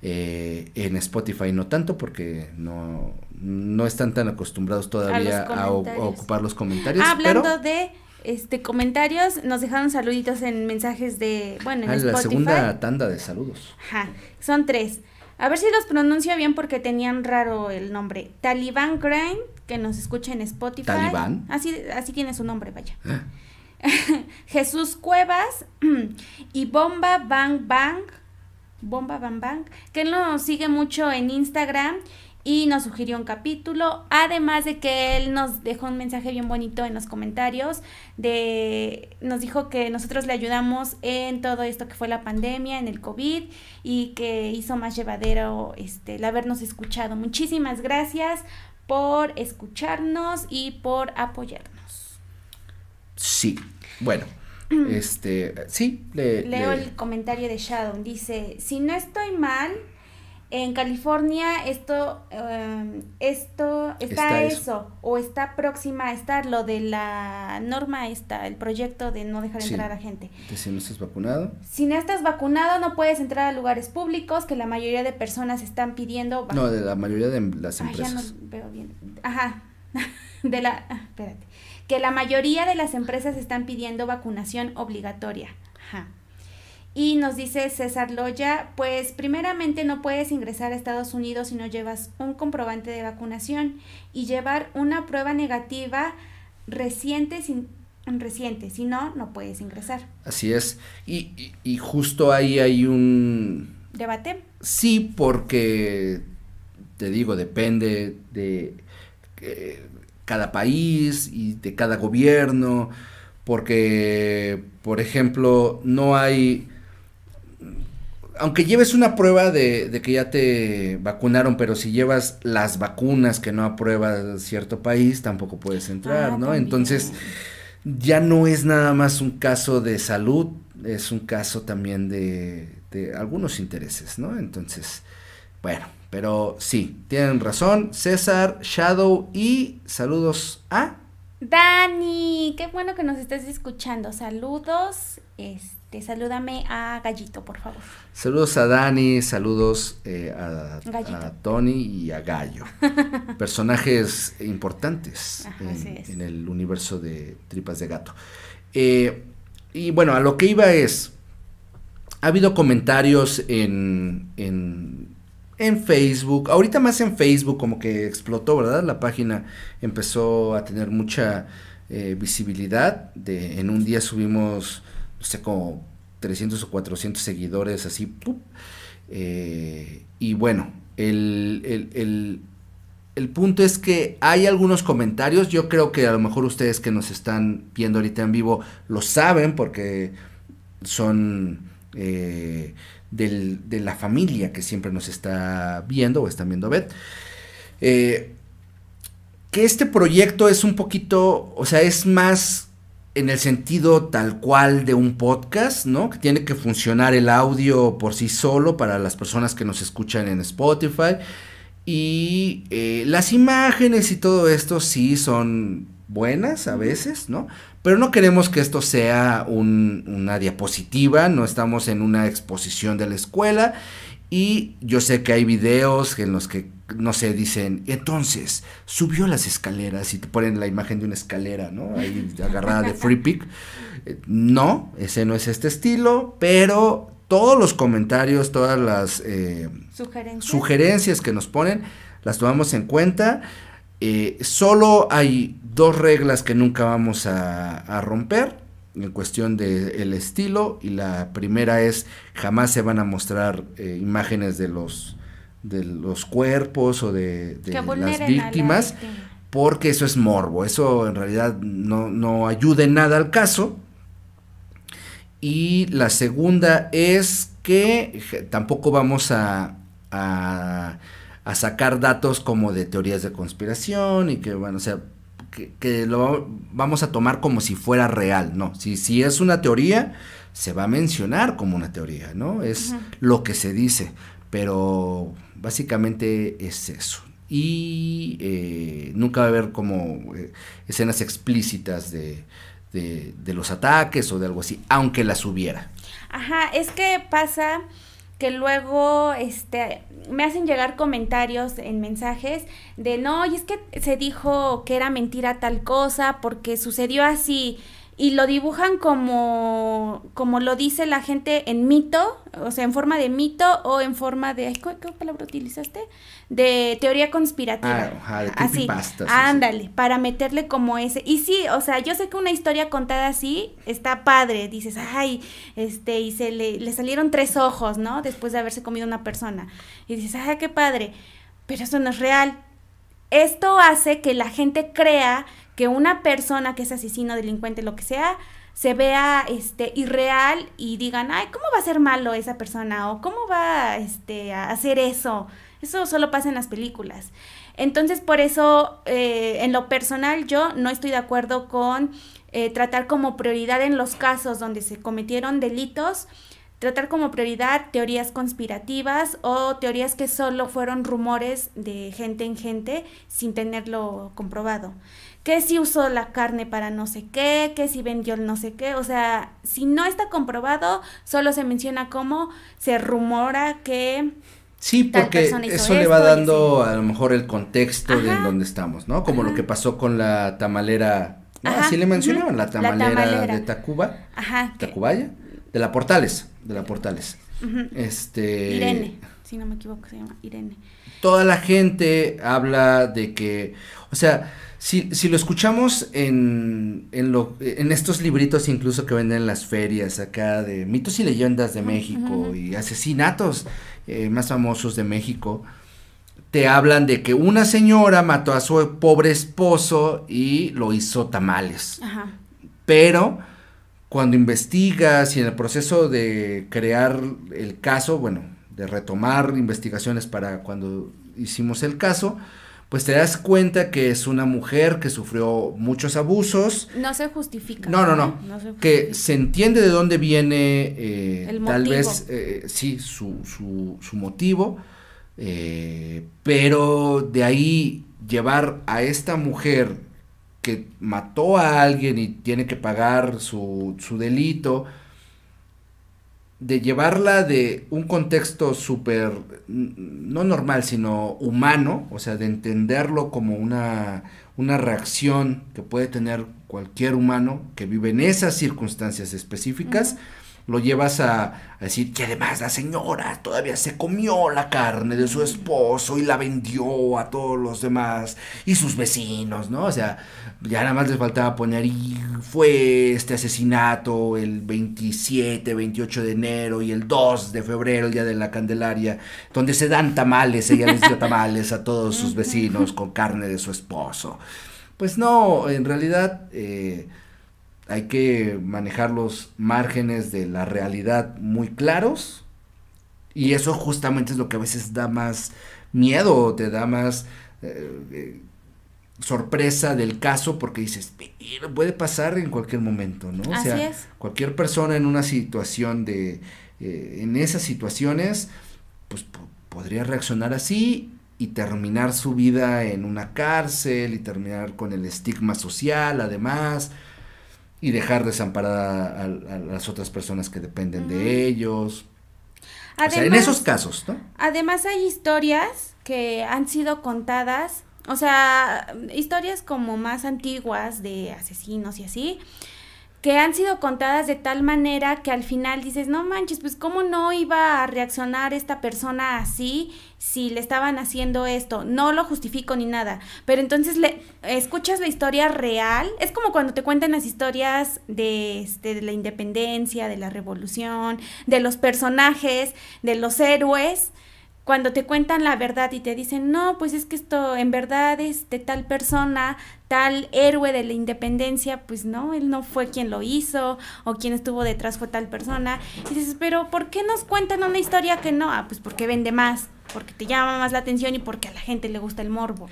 Eh, en Spotify no tanto porque no, no están tan acostumbrados todavía a, ocupar los comentarios. hablando de este comentarios, nos dejaron saluditos en mensajes de, bueno, en ah, la segunda tanda de saludos. Ajá, son tres. A ver si los pronuncio bien porque tenían raro el nombre. Taliban Grind, que nos escucha en Spotify. Talibán. Así, así tiene su nombre, vaya. Ah. Jesús Cuevas y Bomba Bang Bang. Bomba Bang Bang, que nos sigue mucho en Instagram y nos sugirió un capítulo, además de que él nos dejó un mensaje bien bonito en los comentarios, de, nos dijo que nosotros le ayudamos en todo esto que fue la pandemia, en el COVID, y que hizo más llevadero este, el habernos escuchado. Muchísimas gracias por escucharnos y por apoyarnos. Sí, bueno. Este, sí, leo el comentario de Shadow. Dice, si no estoy mal, en California esto, em, esto está, eso. o está próxima a estar lo de la norma está, el proyecto de no dejar entrar a gente. si no estás vacunado. Si no estás vacunado no puedes entrar a lugares públicos que la mayoría de personas están pidiendo. No, de la mayoría de las empresas. ya no veo bien. Ajá. De la, ah, espérate. Que la mayoría de las empresas están pidiendo vacunación obligatoria. Ajá. Y nos dice César Loya, pues primeramente no puedes ingresar a Estados Unidos si no llevas un comprobante de vacunación y llevar una prueba negativa reciente, sin, reciente, si no, no puedes ingresar. Así es. Y, y, justo ahí hay un... ¿Debate? Sí, porque, te digo, depende de eh, cada país y de cada gobierno, porque, por ejemplo, no hay aunque lleves una prueba de, que ya te vacunaron, pero si llevas las vacunas que no aprueba cierto país, tampoco puedes entrar, ah, ¿no? Entonces, ya no es nada más un caso de salud, es un caso también de, de algunos intereses, ¿no? Entonces, bueno, pero sí, tienen razón, César, Shadow y saludos a... Dani, qué bueno que nos estés escuchando. Saludos, este, salúdame a Gallito, por favor. Saludos a Dani, saludos eh, a, Tony y a Gallo. Personajes importantes en, el universo de Tripas de Gato. Eh, y bueno, a lo que iba es, ha habido comentarios en, en, Facebook, ahorita más en Facebook como que explotó, ¿verdad? La página empezó a tener mucha eh, visibilidad. De, en un día subimos, no sé, como 300 o 400 seguidores así. Eh, y bueno, el, el, punto es que hay algunos comentarios, yo creo que a lo mejor ustedes que nos están viendo ahorita en vivo lo saben porque son eh, de la familia que siempre nos está viendo o están viendo a Beth. Eh, que este proyecto es un poquito, o sea, es más en el sentido tal cual de un podcast, ¿no? Que tiene que funcionar el audio por sí solo para las personas que nos escuchan en Spotify. Y eh, las imágenes y todo esto sí son buenas a veces, ¿no? Pero no queremos que esto sea una diapositiva, no estamos en una exposición de la escuela. Y yo sé que hay videos en los que no sé, dicen, entonces, subió las escaleras y te ponen la imagen de una escalera, ¿no? Ahí agarrada de free pick. Eh, no, ese no es este estilo, pero todos los comentarios, todas las eh, ¿Sugerencias? que nos ponen, las tomamos en cuenta. Eh, solo hay dos reglas que nunca vamos a, romper en cuestión del estilo y la primera es jamás se van a mostrar imágenes de los de los cuerpos o de, las víctimas, porque eso es morbo, eso en realidad no, no ayuda en nada al caso. Y la segunda es que tampoco vamos a, a, sacar datos como de teorías de conspiración y que, bueno, o sea, que, lo vamos a tomar como si fuera real, ¿no? Si, si es una teoría, se va a mencionar como una teoría, ¿no? Es lo que se dice, pero Básicamente es eso. Y eh, nunca va a haber como eh, escenas explícitas de, de, los ataques o de algo así, aunque las hubiera. Ajá, es que pasa que luego este me hacen llegar comentarios en mensajes de no, y es que se dijo que era mentira tal cosa porque sucedió así y lo dibujan como, como lo dice la gente en mito, o sea, en forma de mito o en forma de, ¿qué, palabra utilizaste? De teoría conspirativa. Ah, de así, ándale, para meterle como ese. Y sí, o sea, yo sé que una historia contada así está padre, dices, ay, este, y se le, le salieron tres ojos, ¿no? Después de haberse comido una persona. Y dices, ay, qué padre pero eso no es real. Esto hace que la gente crea que una persona que es asesino, delincuente, lo que sea, se vea este irreal y digan, ay, ¿cómo va a ser malo esa persona? o ¿cómo va este, a hacer eso? Eso solo pasa en las películas. Entonces, por eso, eh, en lo personal, yo no estoy de acuerdo con eh, tratar como prioridad en los casos donde se cometieron delitos, tratar como prioridad teorías conspirativas o teorías que solo fueron rumores de gente en gente sin tenerlo comprobado que si usó la carne para no sé qué, que si vendió no sé qué, o sea, si no está comprobado, solo se menciona como se rumora que... Sí, porque eso le va dando a lo mejor el contexto de en donde estamos, ¿no? Como lo que pasó con la tamalera, ¿no? Así le mencionaban, la, tamalera de Tacuba, Ajá, Tacubaya, de la Portales, de la Portales. Este... Irene, si no me equivoco, se llama Irene. Toda la gente habla de que, o sea, si, si lo escuchamos en, en, lo, en estos libritos incluso que venden en las ferias acá de mitos y leyendas de México y asesinatos eh, más famosos de México, te hablan de que una señora mató a su pobre esposo y lo hizo tamales. Pero cuando investigas y en el proceso de crear el caso, bueno, de retomar investigaciones para cuando hicimos el caso, pues te das cuenta que es una mujer que sufrió muchos abusos. No se justifica. No, no, no. que se entiende de dónde viene eh, tal vez, eh, sí, su, su, su motivo, eh, pero de ahí llevar a esta mujer que mató a alguien y tiene que pagar su, su delito, de llevarla de un contexto súper, no normal, sino humano, o sea, de entenderlo como una, una reacción que puede tener cualquier humano que vive en esas circunstancias específicas, lo llevas a, decir que además la señora todavía se comió la carne de su esposo y la vendió a todos los demás y sus vecinos, ¿no? O sea, ya nada más les faltaba poner y fue este asesinato el 27, 28 de enero y el 2 de febrero, el día de la Candelaria, donde se dan tamales, ella les dio tamales a todos sus vecinos con carne de su esposo. Pues no, en realidad eh, hay que manejar los márgenes de la realidad muy claros y eso justamente es lo que a veces da más miedo, te da más... Eh, eh, sorpresa del caso porque dices, puede pasar en cualquier momento, ¿no? o sea, cualquier persona en una situación de, eh, en esas situaciones, pues podría reaccionar así y terminar su vida en una cárcel y terminar con el estigma social además y dejar desamparada a, las otras personas que dependen de ellos. o sea, en esos casos, ¿no? Además hay historias que han sido contadas o sea, historias como más antiguas de asesinos y así, que han sido contadas de tal manera que al final dices, no manches, pues cómo no iba a reaccionar esta persona así si le estaban haciendo esto. No lo justifico ni nada, pero entonces le escuchas la historia real. Es como cuando te cuentan las historias de, este, de la independencia, de la revolución, de los personajes, de los héroes cuando te cuentan la verdad y te dicen, no, pues es que esto en verdad es de tal persona, tal héroe de la independencia, pues no, él no fue quien lo hizo o quien estuvo detrás fue tal persona. Y dices, pero ¿por qué nos cuentan una historia que no? Ah, pues porque vende más, porque te llama más la atención y porque a la gente le gusta el morbo.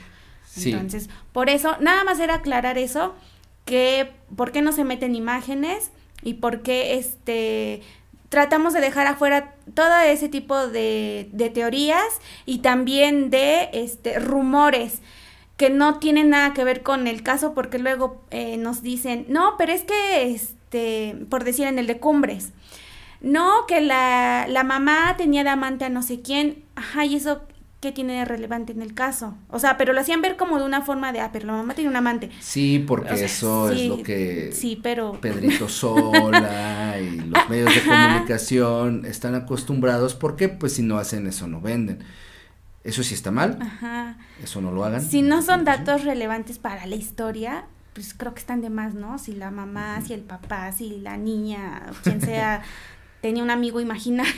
Entonces, por eso, nada más era aclarar eso, que por qué no se meten imágenes y por qué este tratamos de dejar afuera todo ese tipo de, teorías y también de este, rumores que no tienen nada que ver con el caso porque luego eh, nos dicen, no, pero es que, este, por decir en el de Cumbres, no, que la, la mamá tenía de amante a no sé quién, ajá, y eso qué tiene de relevante en el caso. O sea, pero lo hacían ver como de una forma de, ah, pero la mamá tiene un amante. Sí, porque eso es lo que sí, pero... Pedrito Sola y los medios de comunicación están acostumbrados, porque pues si no hacen eso no venden. Eso sí está mal. Ajá. Eso no lo hagan. Si no son datos relevantes para la historia, pues creo que están de más, ¿no? Si la mamá, si el papá, si la niña, quien sea tenía un amigo imaginario.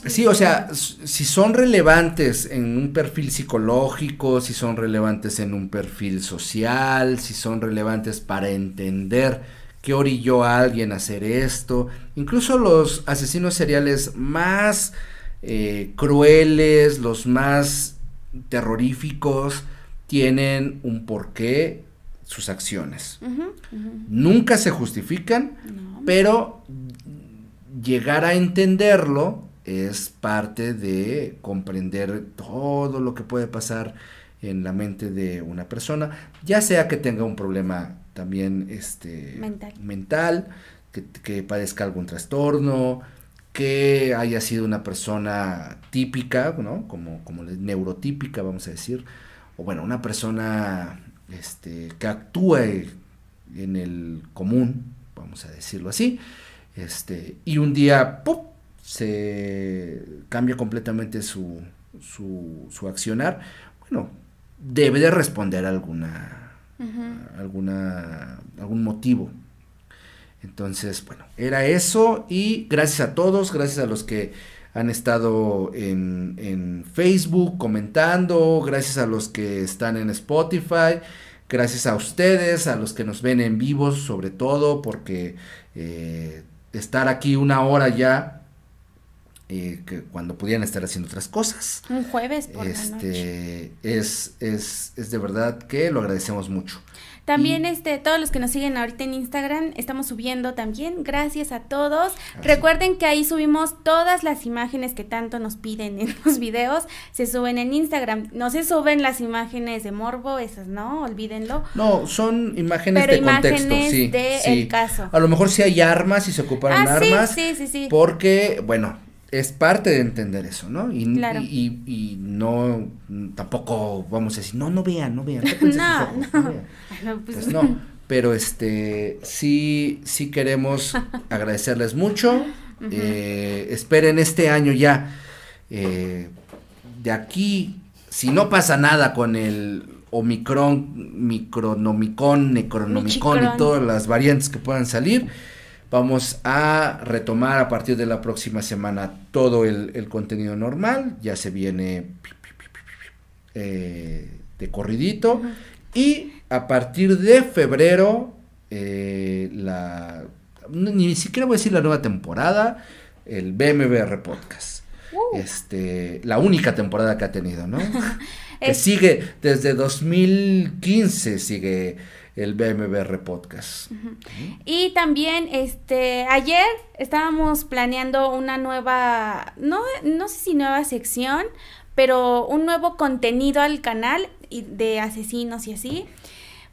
Pues, sí, o sea, si son relevantes en un perfil psicológico, si son relevantes en un perfil social, si son relevantes para entender qué orilló a alguien a hacer esto, incluso los asesinos seriales más eh, crueles, los más terroríficos, tienen un porqué sus acciones. Nunca se justifican, pero llegar a entenderlo es parte de comprender todo lo que puede pasar en la mente de una persona, ya sea que tenga un problema también este mental, que, padezca algún trastorno, que haya sido una persona típica, ¿no? Como, como neurotípica, vamos a decir, o bueno, una persona este, que actúe en el común, vamos a decirlo así, este, y un día ¡pum! se cambia completamente su, su, accionar, bueno, debe de responder a alguna, alguna, algún motivo. Entonces, bueno, era eso y gracias a todos, gracias a los que han estado en, en, Facebook comentando, gracias a los que están en Spotify, gracias a ustedes, a los que nos ven en vivo sobre todo, porque eh, estar aquí una hora ya, eh, que cuando pudieran estar haciendo otras cosas. Un jueves por este, Es, es, es de verdad que lo agradecemos mucho. También este todos los que nos siguen ahorita en Instagram estamos subiendo también. Gracias a todos. Recuerden que ahí subimos todas las imágenes que tanto nos piden en los videos, se suben en Instagram. No se suben las imágenes de morbo, esas no, olvídenlo. No, son imágenes de contexto, sí, de el caso. A lo mejor si hay armas y se ocuparon ah, armas. Sí, sí, sí, Porque bueno, es parte de entender eso, ¿no? Y, y, y, no, tampoco vamos a decir, no, no vean, no vean. no, no. pues, pues no, pero este, sí, sí queremos agradecerles mucho. eh, esperen este año ya, eh, de aquí, si no pasa nada con el Omicron, Micronomicon, Necronomicon y todas las variantes que puedan salir, Vamos a retomar a partir de la próxima semana todo el, contenido normal. Ya se viene eh, de corridito. Y a partir de febrero, eh, la, ni siquiera voy a decir la nueva temporada, el BMBR Podcast. Uh. Este, la única temporada que ha tenido, ¿no? que sigue desde 2015, sigue el BMBR Podcast. Y también, este, ayer estábamos planeando una nueva, no, no sé si nueva sección, pero un nuevo contenido al canal de asesinos y así.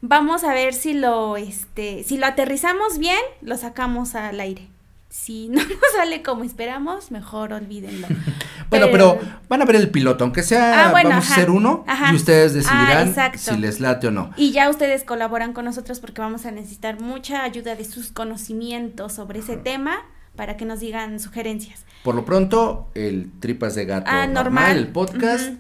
Vamos a ver si lo, este, si lo aterrizamos bien, lo sacamos al aire si no nos sale como esperamos, mejor olvídenlo. bueno, pero, van a ver el piloto, aunque sea, ah, vamos a hacer uno y ustedes decidirán ah, si les late o no. Y ya ustedes colaboran con nosotros porque vamos a necesitar mucha ayuda de sus conocimientos sobre ese tema para que nos digan sugerencias. Por lo pronto, el Tripas de Gato ah, normal, el podcast.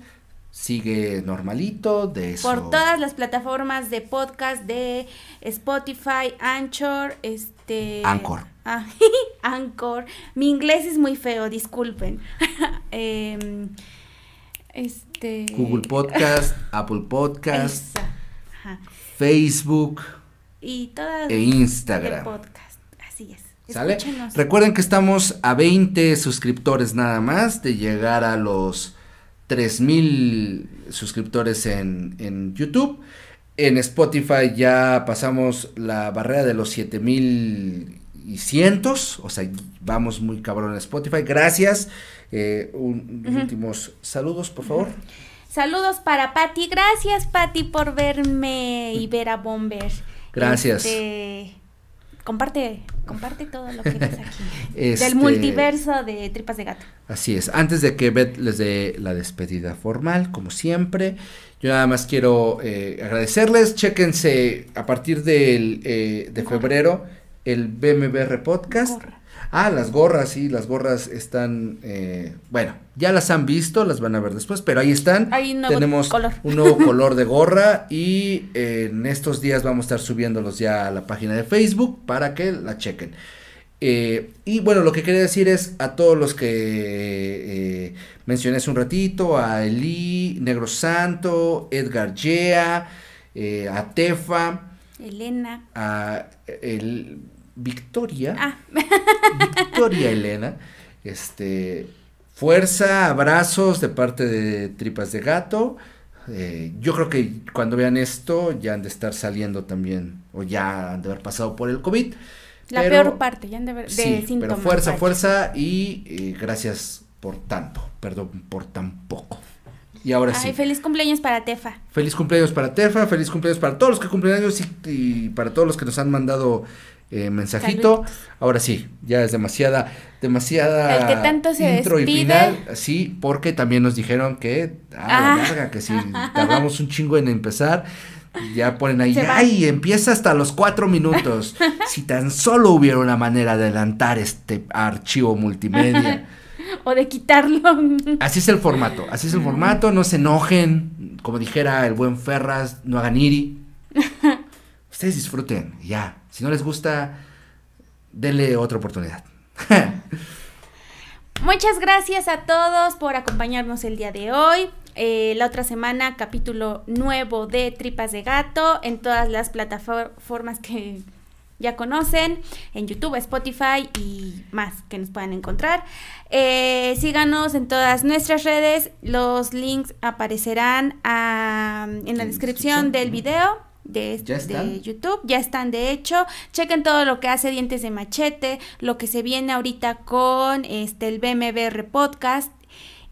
sigue normalito de eso. Por todas las plataformas de podcast de Spotify, Anchor, este Anchor. Ah, Anchor. Mi inglés es muy feo, disculpen. Em, este. Google Podcast, Apple Podcast, Facebook y todas e Instagram. podcast. Así es. ¿Sale? Recuerden que estamos a 20 suscriptores nada más de llegar a los 3000 suscriptores en, en YouTube. En Spotify ya pasamos la barrera de los 7000 y cientos, o sea, vamos muy cabrón en Spotify. Gracias. Eh, últimos saludos, por favor. Saludos para Patti. Gracias, Patti, por verme y ver a Bomber. Gracias. Este, comparte, comparte todo lo que ves aquí. Del este, multiverso de Tripas de Gato. Así es. Antes de que Beth les dé la despedida formal, como siempre, yo nada más quiero eh, agradecerles. Chéquense a partir del, eh, de febrero el BMBR Podcast. Ah, las gorras, sí, las gorras están, eh, bueno, ya las han visto, las van a ver después, pero ahí están. Tenemos un nuevo color de gorra y en estos días vamos a estar subiéndolos ya a la página de Facebook para que la chequen. Eh, y bueno, lo que quería decir es a todos los que eh, mencioné hace un ratito, a Eli, Negro Santo, Edgar Yea, eh, a Tefa, Elena, a el, Victoria, ah, Victoria Elena, este, fuerza, abrazos de parte de Tripas de Gato. Eh, yo creo que cuando vean esto ya han de estar saliendo también o ya han de haber pasado por el COVID. la pero- peor parte, ya han de ver, de Sí, síntomas. pero fuerza, vaya. fuerza y eh, gracias por tanto, perdón por tan poco. Y ahora Ay, sí, feliz cumpleaños para Tefa. feliz cumpleaños para Tefa, feliz cumpleaños para todos los que cumplen años y, y para todos los que nos han mandado eh, mensajito. Ahora sí, ya es demasiada, demasiada El que tanto se intro y final, sí, porque también nos dijeron que, ah, Ah. verga, que si tardamos un chingo en empezar, ya ponen ahí, ay, empieza hasta los cuatro minutos. si tan solo hubiera una manera de adelantar este archivo multimedia. O de quitarlo. Así es el formato, así es el formato, no se enojen, como dijera el buen Ferras, no hagan iri. Ustedes disfruten, ya. Si no les gusta, denle otra oportunidad. Muchas gracias a todos por acompañarnos el día de hoy. Eh, la otra semana, capítulo nuevo de Tripas de Gato en todas las plataformas que ya conocen, en YouTube, Spotify y más que nos puedan encontrar. Eh, síganos en todas nuestras redes. Los links aparecerán ah, en la descripción del video. De, de YouTube, ya están de hecho, chequen todo lo que hace Dientes de Machete, lo que se viene ahorita con este el BMBR Podcast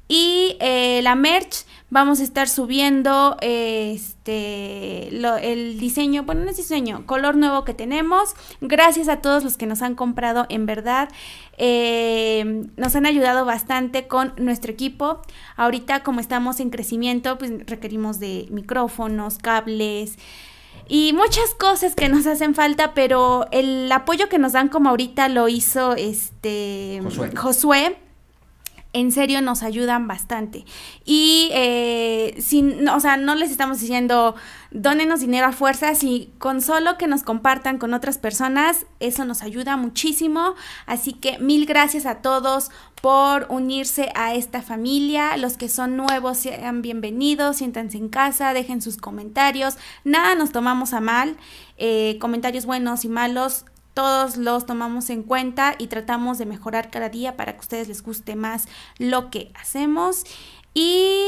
y eh, la merch, vamos a estar subiendo eh, este lo- el diseño, bueno, no es diseño, color nuevo que tenemos. Gracias a todos los que nos han comprado, en verdad. eh, nos han ayudado bastante con nuestro equipo. Ahorita, como estamos en crecimiento, pues requerimos de micrófonos, cables y muchas cosas que nos hacen falta, pero el apoyo que nos dan como ahorita lo hizo este Josué. Josué, en serio nos ayudan bastante. Y eh, sin, o sea, no les estamos diciendo dónenos dinero a fuerza, si con solo que nos compartan con otras personas, eso nos ayuda muchísimo. Así que mil gracias a todos por unirse a esta familia. Los que son nuevos sean bienvenidos, siéntanse en casa, dejen sus comentarios. Nada nos tomamos a mal. eh, comentarios buenos y malos todos los tomamos en cuenta y tratamos de mejorar cada día para que a ustedes les guste más lo que hacemos. Y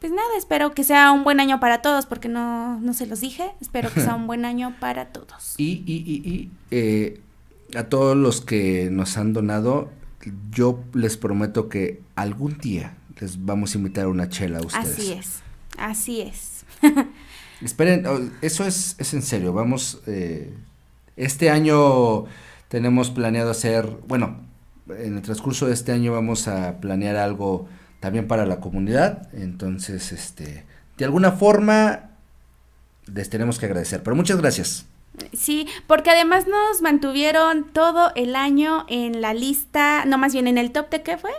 pues nada, espero que sea un buen año para todos, porque no, no se los dije. Espero que sea un buen año para todos. Y, y, y, y, eh, a todos los que nos han donado, yo les prometo que algún día les vamos a invitar a una chela a ustedes. Así es, así es. Esperen, oh, eso es, es en serio. Vamos, eh, este año tenemos planeado hacer, bueno, en el transcurso de este año vamos a planear algo también para la comunidad. Entonces, este, de alguna forma les tenemos que agradecer. Pero muchas gracias. Sí, porque además nos mantuvieron todo el año en la lista, no más bien en el top de qué fue?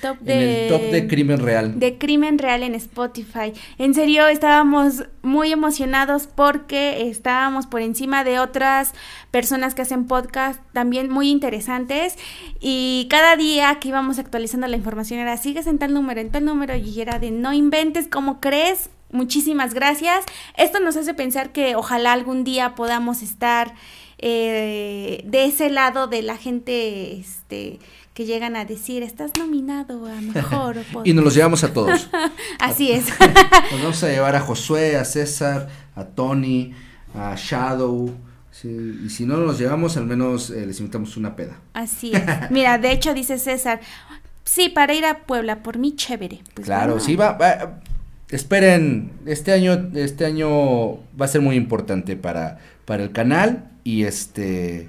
Top de, En el top de crimen real. de crimen real en Spotify. En serio, estábamos muy emocionados porque estábamos por encima de otras personas que hacen podcast también muy interesantes y cada día que íbamos actualizando la información era sigues en tal número, en tal número y era de no inventes, ¿cómo crees? Muchísimas gracias. Esto nos hace pensar que ojalá algún día podamos estar eh, de ese lado de la gente este, que llegan a decir, estás nominado a mejor. Y nos los llevamos a todos. Así es. Nos vamos a llevar a Josué, a César, a Tony, a Shadow. sí, y si no nos llevamos, al menos eh, les invitamos una peda. Así es. Mira, de hecho dice César, sí, para ir a Puebla, por mí chévere. Pues claro, bueno. sí va, va- Esperen, este año, este año va a ser muy importante para, para el canal y este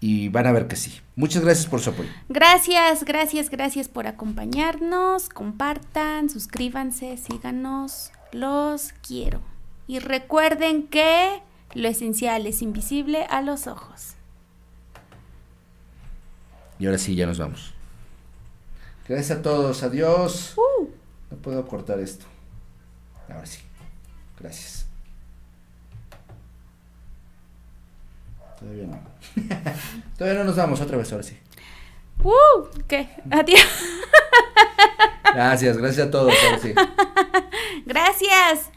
y van a ver que sí. Muchas gracias por su apoyo. Gracias, gracias, gracias por acompañarnos. Compartan, suscríbanse, síganos. Los quiero. Y recuerden que lo esencial es invisible a los ojos. Y ahora sí, ya nos vamos. Gracias a todos, adiós. Uh. No puedo cortar esto. Ahora sí. Gracias. Todavía no. Todavía no nos vamos otra vez, ahora sí. ¡Uh! ¿Qué? Adiós. Gracias, gracias a todos, ahora sí. Gracias.